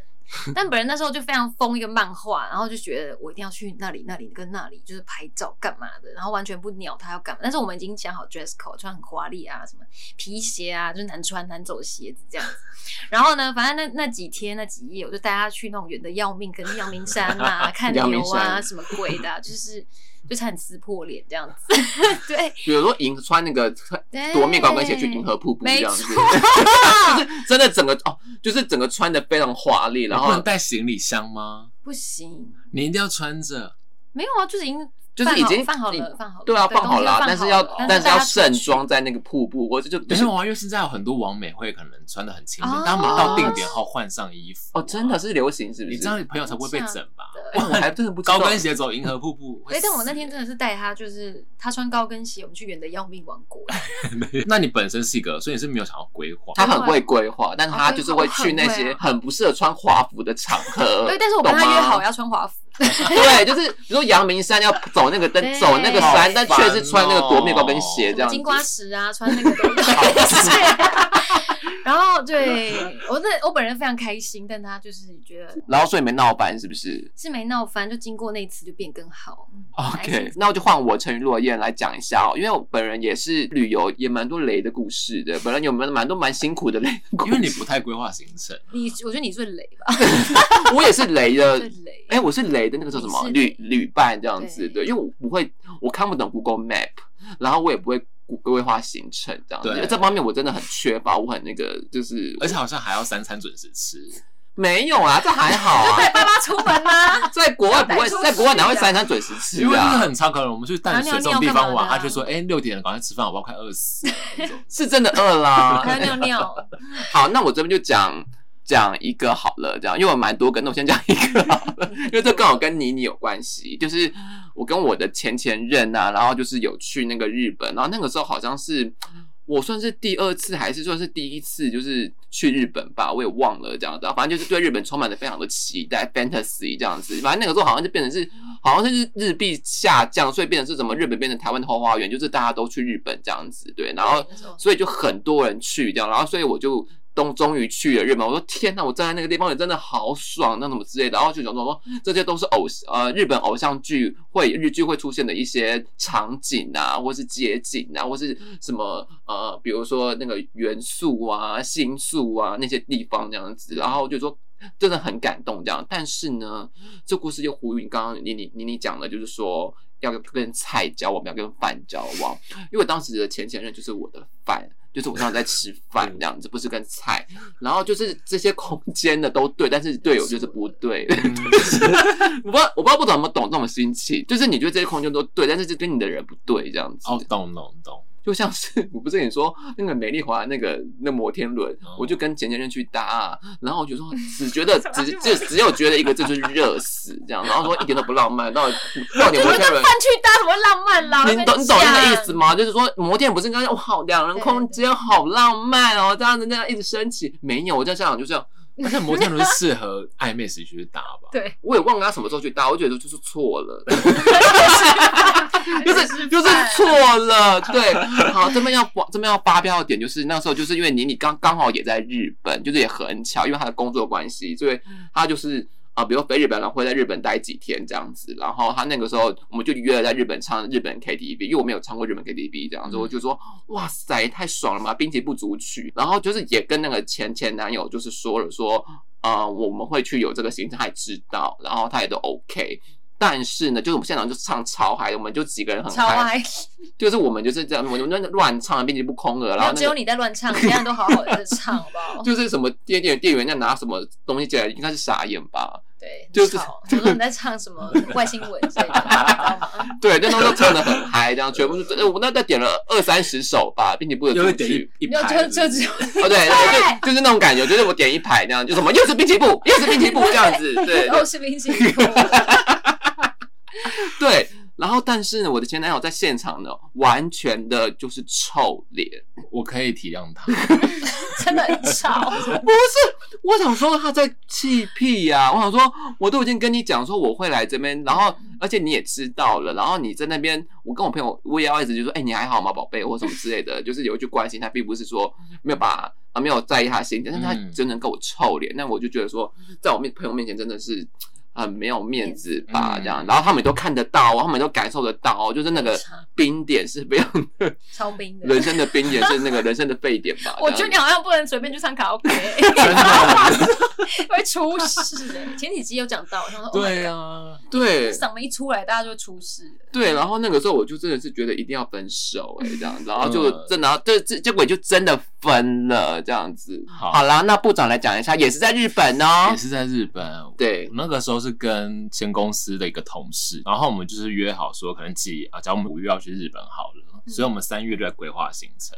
Speaker 3: 但本人那时候就非常疯一个漫画，然后就觉得我一定要去那里、那里跟那里，就是拍照干嘛的，然后完全不鸟他要干嘛。但是我们已经讲好 dress code，穿很华丽啊，什么皮鞋啊，就是难穿难走的鞋子这样子。然后呢，反正那那几天那几夜，我就带他去那种远的要命，跟阳明山啊，[laughs] 看牛啊，什么鬼的、啊，就是就差点撕破脸这样子。[laughs] 对，
Speaker 1: 比如说银穿那个
Speaker 3: 穿
Speaker 1: 夺面高跟鞋去银河瀑布这样子，[laughs] 就是真的整个哦，就是整个穿的非常华丽，然后
Speaker 4: 然后不能带行李箱吗？
Speaker 3: 不行，
Speaker 4: 你一定要穿着，
Speaker 3: 没有啊，就是已经
Speaker 1: 就是已经
Speaker 3: 放好了，放好了，
Speaker 1: 对啊，放好了，但是要但是要盛
Speaker 3: 装。
Speaker 1: 在那个瀑布，我就就
Speaker 4: 没有啊，因为现在有很多网美会可能穿的很轻便
Speaker 3: 哦，
Speaker 4: 但他们到定点后换上衣服。
Speaker 1: 哦，真的是流行是不是？
Speaker 4: 你这样朋友才不会被整吧？
Speaker 1: 哎 [laughs] 我还真的不知道
Speaker 4: 高跟鞋走银河瀑布。[laughs]
Speaker 3: 哎，但我那天真的是带他，就是他穿高跟鞋，我们去远的要命王国。[laughs]
Speaker 4: 那你本身是一个，所以你是没有想要规划。
Speaker 1: 他很会规划，但他就是会去那些很不适合穿华服的场合。
Speaker 3: 对，但是我跟他约好要穿华服。[laughs]
Speaker 1: 对，就是比如说阳明山要走那个登，走那个山，但却是穿那个夺面高跟鞋这样子。
Speaker 3: 金瓜石啊，穿那个东西。[laughs] 然后对我那我本人非常开心，但他就是觉得，
Speaker 1: 然后所以没闹翻是不是？
Speaker 3: 是没闹翻，就经过那次就变更好。
Speaker 1: OK，那我就换我沉鱼落雁来讲一下哦，因为我本人也是旅游，也蛮多雷的故事的。本人有没有蛮多蛮辛苦的雷的故事？
Speaker 4: 因为你不太规划行程。
Speaker 3: 你我觉得你最雷吧？[laughs]
Speaker 1: 我也是雷的，
Speaker 3: 最雷。
Speaker 1: 哎，我是雷的那个叫什么旅旅伴这样子，对，因为我不会，我看不懂 Google Map，然后我也不会。规划行程这样子，因为这方面我真的很缺乏，我很那个就是，
Speaker 4: 而且好像还要三餐准时吃。
Speaker 1: 没有啊，这还好啊。
Speaker 3: 带爸爸出门吗？[laughs]
Speaker 1: 在国外不会，在国外哪会三餐准时吃啊？
Speaker 4: 因为那个很超可能，我们去淡水这种地方玩，他就说：“哎，六点了，赶快吃饭，我不快饿死。” [laughs]
Speaker 1: 是真的饿啦，[laughs]
Speaker 3: 还要尿尿。
Speaker 1: 好，那我这边就讲讲一个好了，这样，因为我蛮多个，那我先讲一个好了，因为这刚好跟妮妮有关系，就是我跟我的前前任啊，然后就是有去那个日本，然后那个时候好像是我算是第二次还是算是第一次，就是去日本吧，我也忘了这样子，反正就是对日本充满了非常的期待，fantasy 这样子，反正那个时候好像就变成是，好像是日币下降，所以变成是什么日本变成台湾的后花园，就是大家都去日本这样子，对，然后所以就很多人去这样，然后所以我就。终终于去了日本，我说天呐，我站在那个地方也真的好爽，那什么之类的，然后就想说这些都是偶呃日本偶像剧会日剧会出现的一些场景啊，或是街景啊，或是什么呃，比如说那个元素啊、星宿啊那些地方这样子，然后就说真的很感动这样。但是呢，这故事又呼应刚刚你你你你讲的，就是说要跟菜交往，不要跟饭交往，因为当时的前前任就是我的饭。就是我常常在吃饭这样子，不是跟菜，然后就是这些空间的都对，但是队友就是不对。[laughs] 我不知道，我不知道不怎么懂这种心情，就是你觉得这些空间都对，但是就跟你的人不对这样子。
Speaker 4: 哦，懂懂懂。
Speaker 1: 就像是 [laughs] 我不是跟你说那个美丽华那个那摩天轮，我就跟前前任去搭，然后我就说 [laughs] 只觉得只就只有觉得一个就是热死这样，然后说 [laughs] 一点都不浪漫。到到底摩天轮
Speaker 3: 饭去搭什么浪漫啦？
Speaker 1: 你懂你懂那个意思吗？就是说摩天轮不是应该哇好两人空间好浪漫哦，这样子那样一直升起，没有，我在想就这样。[laughs]
Speaker 4: 那摩天轮适合暧昧时去搭吧？
Speaker 3: 对，
Speaker 1: 我也忘了他什么时候去搭，我觉得就是错了，[laughs] 就是就是错了。对，好，这边要这边要发飙的点就是那时候就是因为妮妮刚刚好也在日本，就是也很巧，因为他的工作关系，所以他就是。啊，比如飞日本，然后会在日本待几天这样子，然后他那个时候我们就约了在日本唱日本 KTV，因为我没有唱过日本 KTV 这样子，我就说哇塞，太爽了嘛，滨崎步组曲，然后就是也跟那个前前男友就是说了说，呃，我们会去有这个行程，他也知道，然后他也都 OK。但是呢，就是我们现场就唱超嗨，我们就几个人很
Speaker 3: 超嗨，
Speaker 1: 就是我们就是这样，我们那乱唱，并且不空了，然后、那个、
Speaker 3: 只有你在乱唱，其他人都好好的唱，好不好？[laughs]
Speaker 1: 就是什么店店店员在拿什么东西进来，应该是傻眼吧？
Speaker 3: 对，
Speaker 1: 就是
Speaker 3: 很多人在唱什么外星文之类的，[laughs]
Speaker 1: 对，那时候都唱的很嗨，这样全部是，我那在点了二三十首吧，并且不有
Speaker 4: 点一没有，
Speaker 3: 就就只有
Speaker 1: 哦，对 [laughs] 对，就就是那种感觉，就是我点一排这样，就什么又是滨崎步，又是滨崎步这样子，[laughs] 对，
Speaker 3: 又是滨崎步。
Speaker 1: 对，然后但是呢，我的前男友在现场呢，完全的就是臭脸，
Speaker 4: 我可以体谅他，[laughs]
Speaker 3: 真的很吵。[laughs]
Speaker 1: 不是，我想说他在气屁呀，我想说我都已经跟你讲说我会来这边，然后而且你也知道了，然后你在那边，我跟我朋友我也要一直就说，哎，你还好吗，宝贝，或什么之类的，就是有一句关心他，并不是说没有把啊没有在意他的心，但是他真的跟我臭脸，那我就觉得说，在我面朋友面前真的是。很没有面子吧，这样，然后他们都看得到，他们都感受得到，就是那个冰点是非常的 [laughs]
Speaker 3: 超冰的，
Speaker 1: 人生的冰点是那个人生的沸点吧。[laughs]
Speaker 3: 我觉得你好像不能随便去唱卡拉 OK，[laughs] 会出事。前几集有讲到，他说
Speaker 1: 对啊，对，
Speaker 3: 嗓门一出来，大家就会出事。
Speaker 1: 对，然后那个时候我就真的是觉得一定要分手哎，这样，然后就真的，这这结果就真的分了这样子。好啦，那部长来讲一下，也是在日本哦，
Speaker 4: 也是在日本。
Speaker 1: 对，
Speaker 4: 那个时候是。是跟前公司的一个同事，然后我们就是约好说，可能几啊，假如我们五月要去日本好了，所以我们三月就在规划行程。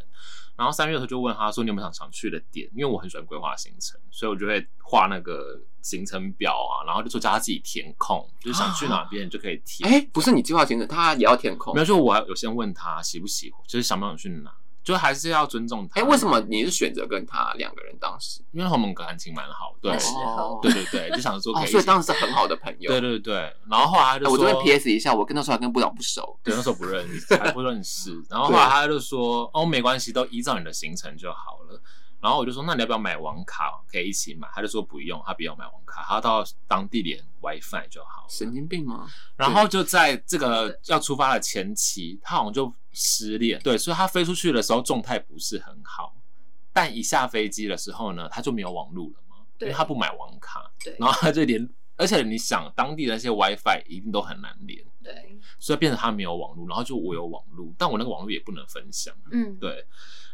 Speaker 4: 然后三月的时候就问他说：“你有没有想常去的点？”因为我很喜欢规划行程，所以我就会画那个行程表啊，然后就说叫他自己填空，就是想去哪边就可以填。
Speaker 1: 哎，不是你计划行程，他也要填空？
Speaker 4: 没有，就我有先问他喜不喜欢，就是想不想去哪。就还是要尊重他。
Speaker 1: 哎，为什么你是选择跟他两个人当时？
Speaker 4: 因为他们感情蛮好，对，
Speaker 3: 哦、
Speaker 4: 对对对，就想说可以、哦，
Speaker 1: 所以当时是很好的朋友。
Speaker 4: 对对对，然后后来他就欸，
Speaker 1: 我这边 PS 一下，我跟那时候还跟部长不熟，
Speaker 4: 对，那时候不认识，还不认识。[laughs] 然后后来他就说，哦，没关系，都依照你的行程就好了。然后我就说，那你要不要买网卡？可以一起买。他就说不用，他不要买网卡，他到当地连 WiFi 就好。
Speaker 1: 神经病吗？
Speaker 4: 然后就在这个要出发的前期，他好像就失恋。对，所以他飞出去的时候状态不是很好。但一下飞机的时候呢，他就没有网路了嘛，因为他不买网卡。
Speaker 3: 对。
Speaker 4: 然后他就连，而且你想，当地的那些 WiFi 一定都很难连。
Speaker 3: 对。
Speaker 4: 所以变成他没有网路，然后就我有网路，但我那个网路也不能分享。
Speaker 3: 嗯。
Speaker 4: 对。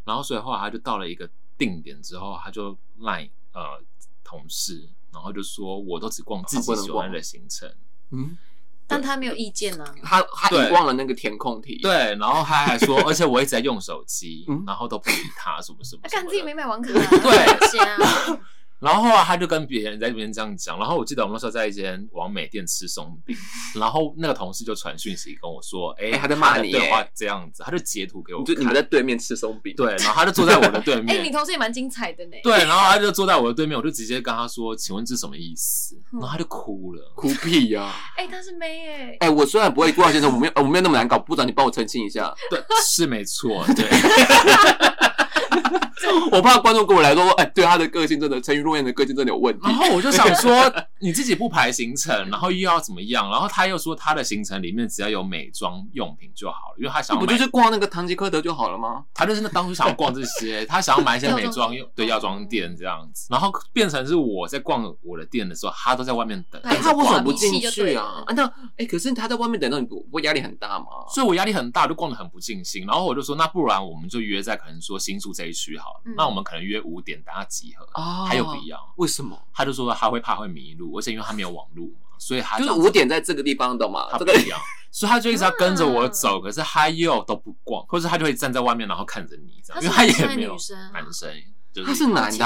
Speaker 4: 然后所以后来他就到了一个。定点之后，他就赖呃同事，然后就说我都只逛自己喜欢的行程，
Speaker 1: 嗯，
Speaker 3: 但他没有意见呢、啊，
Speaker 1: 他他遗忘了那个填空题，
Speaker 4: 对，然后他还说，[laughs] 而且我一直在用手机，然后都不理他什么什么，
Speaker 3: 他看自己没买网 [laughs] 卡，
Speaker 4: 对。然后后来他就跟别人在这边这样讲，然后我记得我们那时候在一间王美店吃松饼，然后那个同事就传讯息跟我说，[laughs] 哎，他在骂你，对话这样子，他就截图给我，
Speaker 1: 就你们在对面吃松饼，
Speaker 4: 对，然后他就坐在我的对面，
Speaker 3: 哎，你同事也蛮精彩的呢，
Speaker 4: 对，然后他就坐在我的对面，我就直接跟他说，请问这是什么意思？然后他就哭了，
Speaker 1: 哭屁呀，
Speaker 3: 哎，他是妹哎，
Speaker 1: 哎，我虽然不会规划行程，我没有我没有那么难搞，部长你帮我澄清一下，
Speaker 4: 对，是没错，对。[laughs] [laughs]
Speaker 1: 我怕观众跟我来说，哎，对他的个性真的，沉鱼落雁的个性真的有问题。
Speaker 4: 然后我就想说，[laughs] 你自己不排行程，然后又要怎么样？然后他又说他的行程里面只要有美妆用品就好了，因为他想要买，
Speaker 1: 不就是逛那个唐吉诃德就好了吗？
Speaker 4: 他就是那当初想要逛这些，他想要买一些 [laughs] 美妆用对药妆店这样子，然后变成是我在逛我的店的时候，他都在外面等。
Speaker 1: 他为什么不进去啊？啊，那哎，可是他在外面等，那你不会压力很大吗？
Speaker 4: 所以我压力很大，就逛得很不尽兴。然后我就说，那不然我们就约在可能说新宿这一区好了。那我们可能约五点，大家集合。哦，还有必要？
Speaker 1: 为什么？
Speaker 4: 他就说他会怕会迷路，而且因为他没有网路嘛，所以他
Speaker 1: 就是五点在这个地方的嘛？
Speaker 4: 他不一样，所以他就一直要跟着我走，可是他又都不逛，或者他就会站在外面，然后看着你这样，因为他也没有男生，
Speaker 1: 他是男的，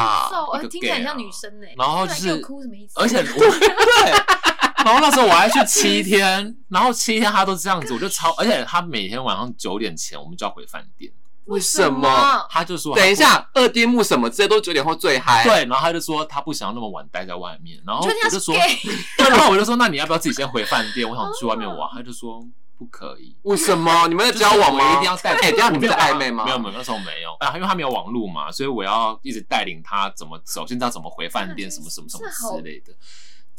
Speaker 3: 我听起来像女生呢。
Speaker 4: 然后就是
Speaker 3: 哭什么意思？
Speaker 4: 而且 [laughs] 对，然后那时候我还去七天，然后七天他都这样子，我就超，而且他每天晚上九点前我们就要回饭店。
Speaker 1: 为什么？
Speaker 4: 他就说，
Speaker 1: 等一下，二丁目什么这些都九点后最嗨。
Speaker 4: 对，然后他就说他不想要那么晚待在外面，然后我就说，[laughs] 对，然后我就说，那你要不要自己先回饭店？我想去外面玩。他就说不可以。
Speaker 1: 为什么？你们在交往吗？
Speaker 4: 一定要带？哎，
Speaker 1: 这样你们在暧昧吗？
Speaker 4: 没有没有，那时候没有啊，因为他没有网络嘛，所以我要一直带领他怎么走，现在怎么回饭店，什么什么什么之类的。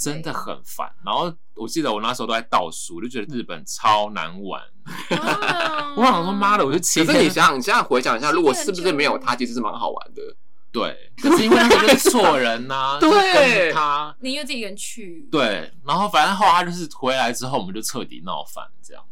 Speaker 4: 真的很烦，然后我记得我那时候都在倒数，我就觉得日本超难玩。[laughs] 我想说妈的，我就七天。
Speaker 1: 可是你想想，你现在回想一下，如果是不是没有他，其实是蛮好玩的。
Speaker 4: 对，可是因为那个就是错人呐、[laughs] 啊，对他
Speaker 3: 你又自己一个人去，
Speaker 4: 对，然后反正后来他就是回来之后，我们就彻底闹翻这样子，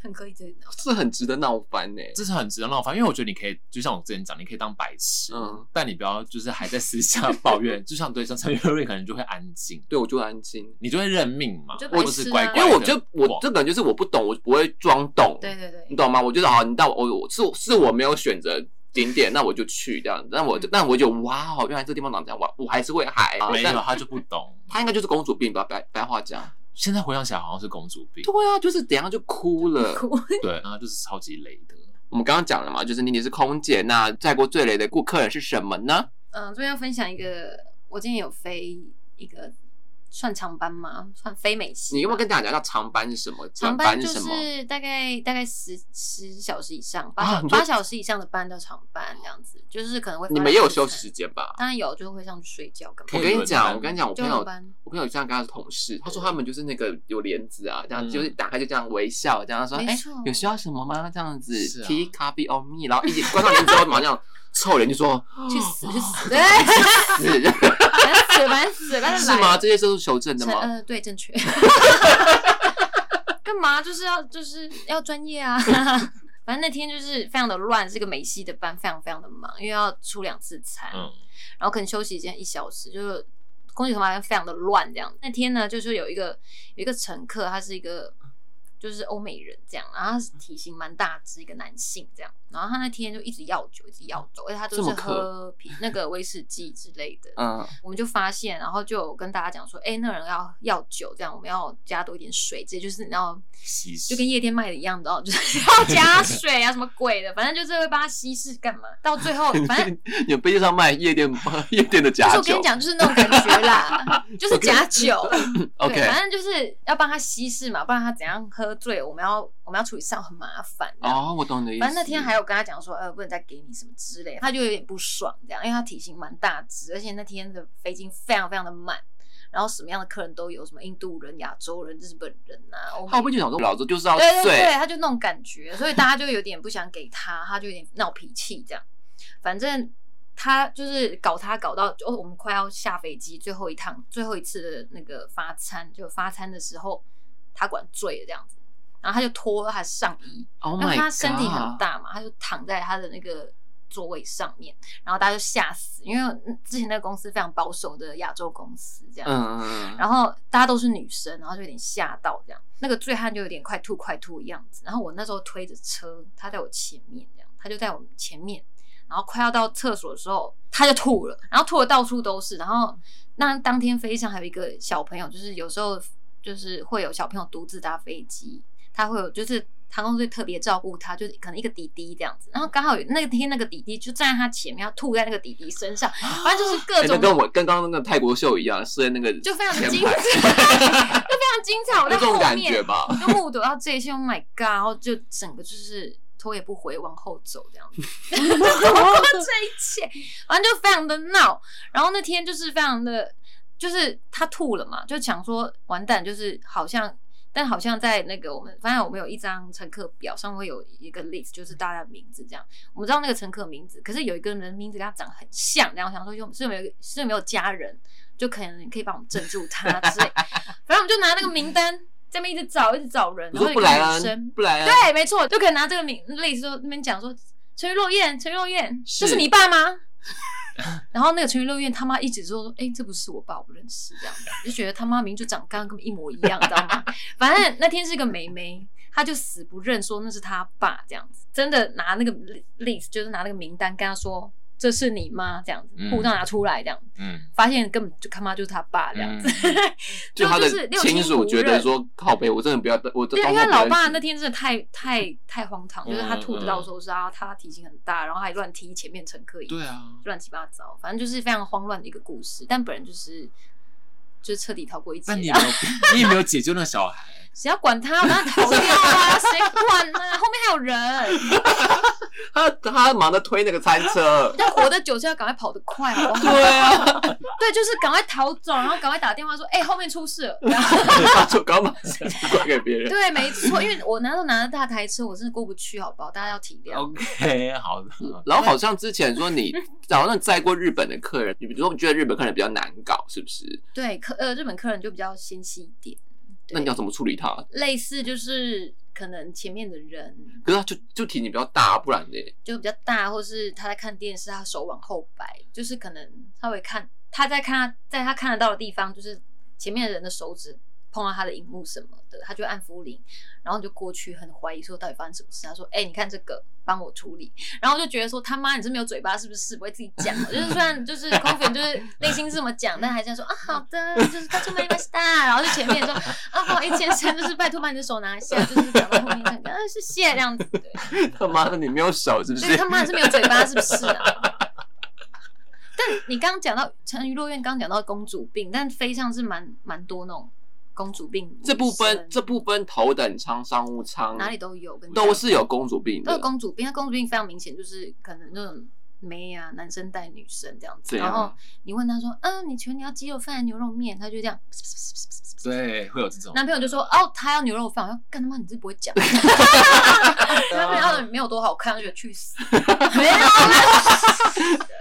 Speaker 3: 很可以这样。
Speaker 1: 是很值得闹翻呢。
Speaker 4: 这是很值得闹翻，因为我觉得你可以，就像我之前讲，你可以当白痴，
Speaker 1: 嗯，
Speaker 4: 但你不要就是还在私下抱怨，[laughs] 就像对像陈月瑞可能就会安静，
Speaker 1: 对我就安静，
Speaker 4: 你就会认命嘛，
Speaker 3: 就
Speaker 4: 或者是乖乖
Speaker 1: 因为我就我这个人就是我不懂，我不会装懂，
Speaker 3: 对对对，
Speaker 1: 你懂吗？我觉得好，你到我我是是我没有选择景点，那我就去这样子，但我就但我就哇哦，原来这地方长这样，我我还是会嗨，
Speaker 4: 没有他就不懂，
Speaker 1: 他应该就是公主病吧，白白话讲。
Speaker 4: 现在回想起来好像是公主病，
Speaker 1: 对啊，就是等下就哭了，[laughs]
Speaker 3: 哭，
Speaker 4: 对，然后就是超级雷的。
Speaker 1: 我们刚刚讲了嘛，就是妮妮是空姐，那载过最雷的顾客人是什么呢？
Speaker 3: 嗯，这边要分享一个，我今天有飞一个。算长班吗？算非美系。
Speaker 1: 你有没有跟大家讲到长班是什么？
Speaker 3: 长班就是大概大概十十小时以上，八小八小时以上的班叫长班，这样子就是可能会。
Speaker 1: 你们也有休息时间吧？
Speaker 3: 当然有，就会上去睡觉。
Speaker 1: 我跟你讲，我跟你讲，我朋友，我朋友这样跟他的同事，他说他们就是那个有帘子啊，这样就是打开就这样微笑，这样说，哎，有需要什么吗？这样子，tea coffee or me，然后一关上门之后马上臭脸就说
Speaker 3: 去死去死，去，死。[laughs] 烦死了！
Speaker 1: 是吗？这些都是求证的吗？
Speaker 3: 呃，对，正确。[laughs] 干嘛？就是要就是要专业啊！[laughs] 反正那天就是非常的乱，是个美西的班，非常非常的忙，因为要出两次餐，嗯、然后可能休息时间一小时，就是空姐同班非常的乱这样。那天呢，就是有一个有一个乘客，他是一个。就是欧美人这样，然后他是体型蛮大只，一个男性这样，然后他那天就一直要酒，一直要酒，而且他都是喝啤那个威士忌之类的。嗯，我们就发现，然后就跟大家讲说，哎、欸，那人要要酒，这样我们要加多一点水，这就是你要稀释，就跟夜店卖的一样的，就是 [laughs] 要加水啊，什么鬼的，反正就是会帮他稀释干嘛？到最后，[laughs] 反正
Speaker 1: 有杯子上卖夜店 [laughs] 夜店的假酒，
Speaker 3: 就是我跟你讲，就是那种感觉啦，就是假酒。
Speaker 1: OK，
Speaker 3: 对，反正就是要帮他稀释嘛，不然他怎样喝。喝醉，我们要我们要处理上很麻烦
Speaker 1: 哦，我懂你的意思。
Speaker 3: 反正那天还有跟他讲说，呃，不能再给你什么之类，他就有点不爽这样，因为他体型蛮大只，而且那天的飞机非常非常的满，然后什么样的客人都有，什么印度人、亚洲人、日本人呐、啊。
Speaker 1: 他会不就想说，老子就是要
Speaker 3: 对对对，他就那种感觉，所以大家就有点不想给他，他就有点闹脾气这样。反正他就是搞他搞到哦，我们快要下飞机最后一趟最后一次的那个发餐，就发餐的时候，他管醉了这样子。然后他就脱了他的上衣，oh、因为他身体很大嘛，他就躺在他的那个座位上面，然后大家就吓死，因为之前那个公司非常保守的亚洲公司这样，嗯、然后大家都是女生，然后就有点吓到这样，那个醉汉就有点快吐快吐的样子，然后我那时候推着车，他在我前面这样，他就在我们前面，然后快要到厕所的时候，他就吐了，然后吐的到处都是，然后那当天飞机上还有一个小朋友，就是有时候就是会有小朋友独自搭飞机。他会有，就是航空队特别照顾他，就是可能一个弟弟这样子，然后刚好有那天那个弟弟就站在他前面，要吐在那个弟弟身上，反正就是各种、欸、
Speaker 1: 跟我跟刚刚那个泰国秀一样，是在那个
Speaker 3: 就非常精彩，[laughs] 就非常精彩。我在后面就目睹到这一切，Oh my God！然后就整个就是头也不回往后走这样子，[laughs] 这一切，反正就非常的闹。然后那天就是非常的，就是他吐了嘛，就想说完蛋，就是好像。但好像在那个我们，发现我们有一张乘客表，上面会有一个 list，就是大家的名字这样。我们知道那个乘客名字，可是有一个人名字跟他长得很像，然后想说有是有没有是有没有家人，就可能可以帮我们镇住他之类。反正我们就拿那个名单这边一直找，一直找人，然后
Speaker 1: 不来啊，不来啊，
Speaker 3: 对，没错，就可以拿这个名 list 说那边讲说陈若燕，陈若燕，这是你爸吗？然后那个成员乐院他妈一直说：“哎、这不是我爸，我不认识。”这样就觉得他妈明明就长刚刚跟一模一样，知道吗？[laughs] 反正那天是个妹妹，她就死不认，说那是她爸，这样子真的拿那个 list，就是拿那个名单跟他说。这是你妈这样子，护照拿出来这样子，嗯，发现根本就他妈就是他爸这样子，[laughs]
Speaker 1: 就他的亲属觉得说靠背，我真的不要，我
Speaker 3: 因为老爸那天真的太太太荒唐，就是他吐的到时候是啊，他体型很大，然后还乱踢前面乘客，对啊，乱七八糟，反正就是非常慌乱的一个故事。但本人就是就是彻底逃过一劫。
Speaker 4: 但你有没有，[laughs] 你有没有解救那个小孩？
Speaker 3: 谁要管他？我让他逃掉啊！谁管呢？后面还有人。[laughs]
Speaker 1: 他他忙着推那个餐车，[laughs]
Speaker 3: 要活得久就要赶快跑得快，好不好？
Speaker 1: 对啊，[laughs]
Speaker 3: 对，就是赶快逃走，然后赶快打电话说，哎、欸，后面出事了，然后
Speaker 1: 他就刚把事情怪给别人。
Speaker 3: 对，没错，因为我那时候拿着大台车，我真的过不去，好不好？大家要体谅。
Speaker 4: OK，好的。
Speaker 1: 然后好像之前说你，好像载过日本的客人，你比如说你觉得日本客人比较难搞，是不是？
Speaker 3: 对，客呃日本客人就比较纤细一点。
Speaker 1: 那你要怎么处理他？
Speaker 3: 类似就是可能前面的人，
Speaker 1: 可是他就就体型比较大，不然呢？
Speaker 3: 就比较大，或是他在看电视，他手往后摆，就是可能稍微看他在看他在他看得到的地方，就是前面的人的手指。碰到他的荧幕什么的，他就按服务铃，然后你就过去，很怀疑说到底发生什么事。他说：“哎、欸，你看这个，帮我处理。”然后就觉得说：“他妈，你是没有嘴巴是不是？不会自己讲？就是虽然就是空服员就是内心是这么讲，[laughs] 但还是要说啊，好的，就是他出门一般 star。然后就前面说啊，不好意思，先生，就是拜托把你的手拿下，就是讲到后面看看，啊，谢谢这样子。对，
Speaker 1: 他妈的，你没有手是不是？
Speaker 3: 对，他妈的是没有嘴巴是不是啊？[laughs] 但你刚刚讲到成娱乐院，刚刚讲到公主病，但飞上是蛮蛮多那种。公主病
Speaker 1: 这部分，这部分头等舱、商务舱
Speaker 3: 哪里都有，
Speaker 1: 都是有公主病的，
Speaker 3: 都有公主病。那公主病非常明显，就是可能那种妹啊，男生带女生这样子。然后你问他说：“嗯，你请问你要鸡肉饭牛肉面？”他就这样。
Speaker 4: 对，会有这种。
Speaker 3: 男朋友就说：“哦，他要牛肉饭。”我说：“干他妈，你是不会讲。[laughs] ”他们要的没有多好看，就觉得去死。[laughs] 没有。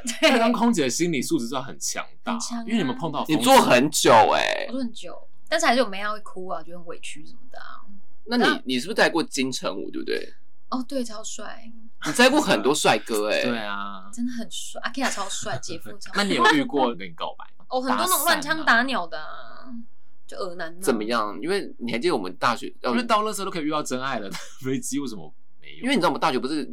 Speaker 3: [laughs]
Speaker 4: 对，当空姐的心理素质要很强大，因为你们碰到
Speaker 1: 你坐很久哎，
Speaker 3: 我坐很久。但是还是有妹啊会哭啊，就很委屈什么的啊。
Speaker 1: 那你你是不是带过金城武，对不对？
Speaker 3: 哦，对，超帅。
Speaker 1: 你带过很多帅哥哎。[laughs]
Speaker 4: 对啊，
Speaker 3: 真的很帅。阿 Kira 超帅，姐夫超帅。
Speaker 4: 那你有遇过跟你告白吗？[laughs]
Speaker 3: 哦，很多那种乱枪打鸟的，就恶男。
Speaker 1: 怎么样？因为你还记得我们大学，
Speaker 4: 因为到那时候都可以遇到真爱了，[laughs] 飞机为什么？
Speaker 1: 因为你知道我们大学不是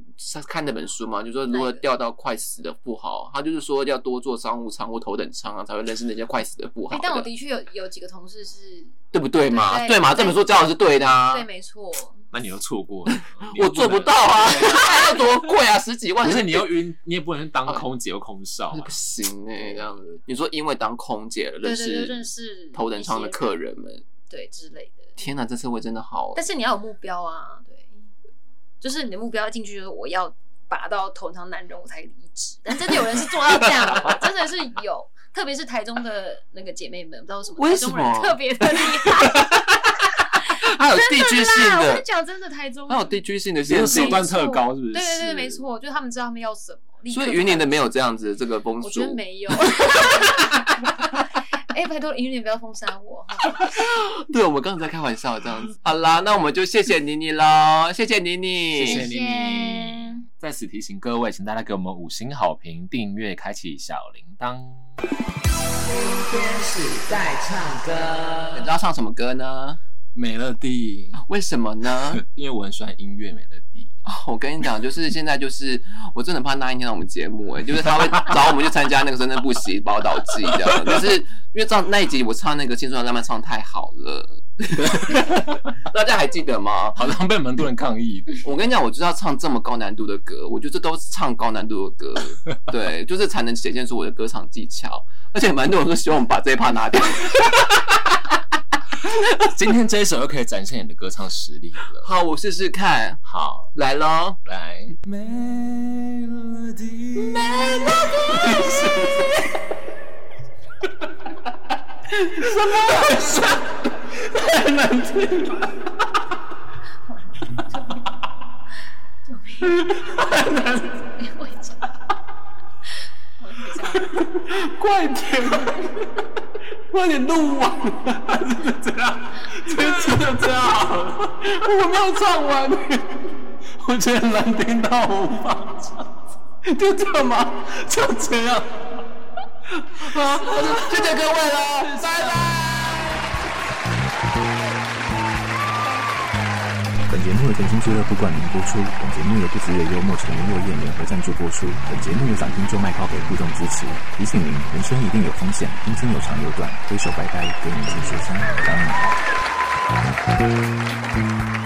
Speaker 1: 看那本书嘛？就是说如何钓到快死的富豪，他就是说要多做商务舱或头等舱啊，才会认识那些快死的富豪。
Speaker 3: 但我的确有有几个同事是，
Speaker 1: 对不对嘛？对嘛？这本书教的是对的啊。
Speaker 3: 对，没错。
Speaker 4: 那你又错过了，[laughs]
Speaker 1: 我做不到啊！要多贵啊，十几万。
Speaker 4: 可是你又晕，你也不能当空姐或空少，
Speaker 1: 不行哎，这样子。你说因为当空姐认识认识头等舱的客人们，
Speaker 3: 对之类的。
Speaker 1: 天哪，这社会真的好。
Speaker 3: 但是你要有目标啊，对。就是你的目标要进去，就是我要拔到头上男人，我才离职。但真的有人是做到这样的，真的是有，特别是台中的那个姐妹们，不知道为什么，
Speaker 1: 为什么
Speaker 3: 台中人特别的厉害。[laughs]
Speaker 1: 还有地区性的，
Speaker 3: 我跟你讲，真的台中
Speaker 1: 还有地区性的，手
Speaker 4: 段特高，是不是？
Speaker 3: 对对对，没错，就是他们知道他们要什么。
Speaker 1: 所以云林的没有这样子的这个风俗，
Speaker 3: 我觉得没有。[laughs] 哎、欸，拜托，云林不要封杀我。[laughs]
Speaker 1: 对，我们刚才在开玩笑，这样子。好啦，那我们就谢谢妮妮喽，谢谢妮妮，
Speaker 4: 谢谢妮妮。在此提醒各位，请大家给我们五星好评、订阅、开启小铃铛。
Speaker 5: 今天是在唱歌，
Speaker 1: 你知道唱什么歌呢？
Speaker 4: 美乐蒂。
Speaker 1: 为什么呢？[laughs]
Speaker 4: 因为我很喜欢音乐，美乐蒂。
Speaker 1: 我跟你讲，就是现在，就是我真的怕那一天到我们节目，哎，就是他会找我们去参加那个《深圳不息宝岛季》这样。可是因为唱那一集，我唱那个《青春的浪漫》唱太好了，[laughs] 大家还记得吗？
Speaker 4: 好像被蛮多人抗议的。
Speaker 1: 我跟你讲，我就是要唱这么高难度的歌，我就是都是唱高难度的歌，对，就是才能显现出我的歌唱技巧。而且蛮多人都希望我们把这一趴拿掉。[laughs]
Speaker 4: 今天这一首又可以展现你的歌唱实力了。
Speaker 1: 好，我试试看。
Speaker 4: 好，
Speaker 1: 来喽，
Speaker 4: 来。
Speaker 5: Melody，Melody，
Speaker 1: 什么？太难听了。
Speaker 3: 救命！太难听了。我操！[laughs] [laughs]
Speaker 1: 快点！快点录完，还是这样？这次就这样。我没有唱完，我觉得难听到无法唱。就这样吗？就这样。啊，谢谢各位了，拜拜。
Speaker 6: 本节目由更新俱乐部冠名播出。本节目由不止有幽默成员落叶联合赞助播出。本节目由掌听做麦靠给互动支持。提醒您，人生一定有风险，人生有长有短，挥手拜拜，给你一些声，当然。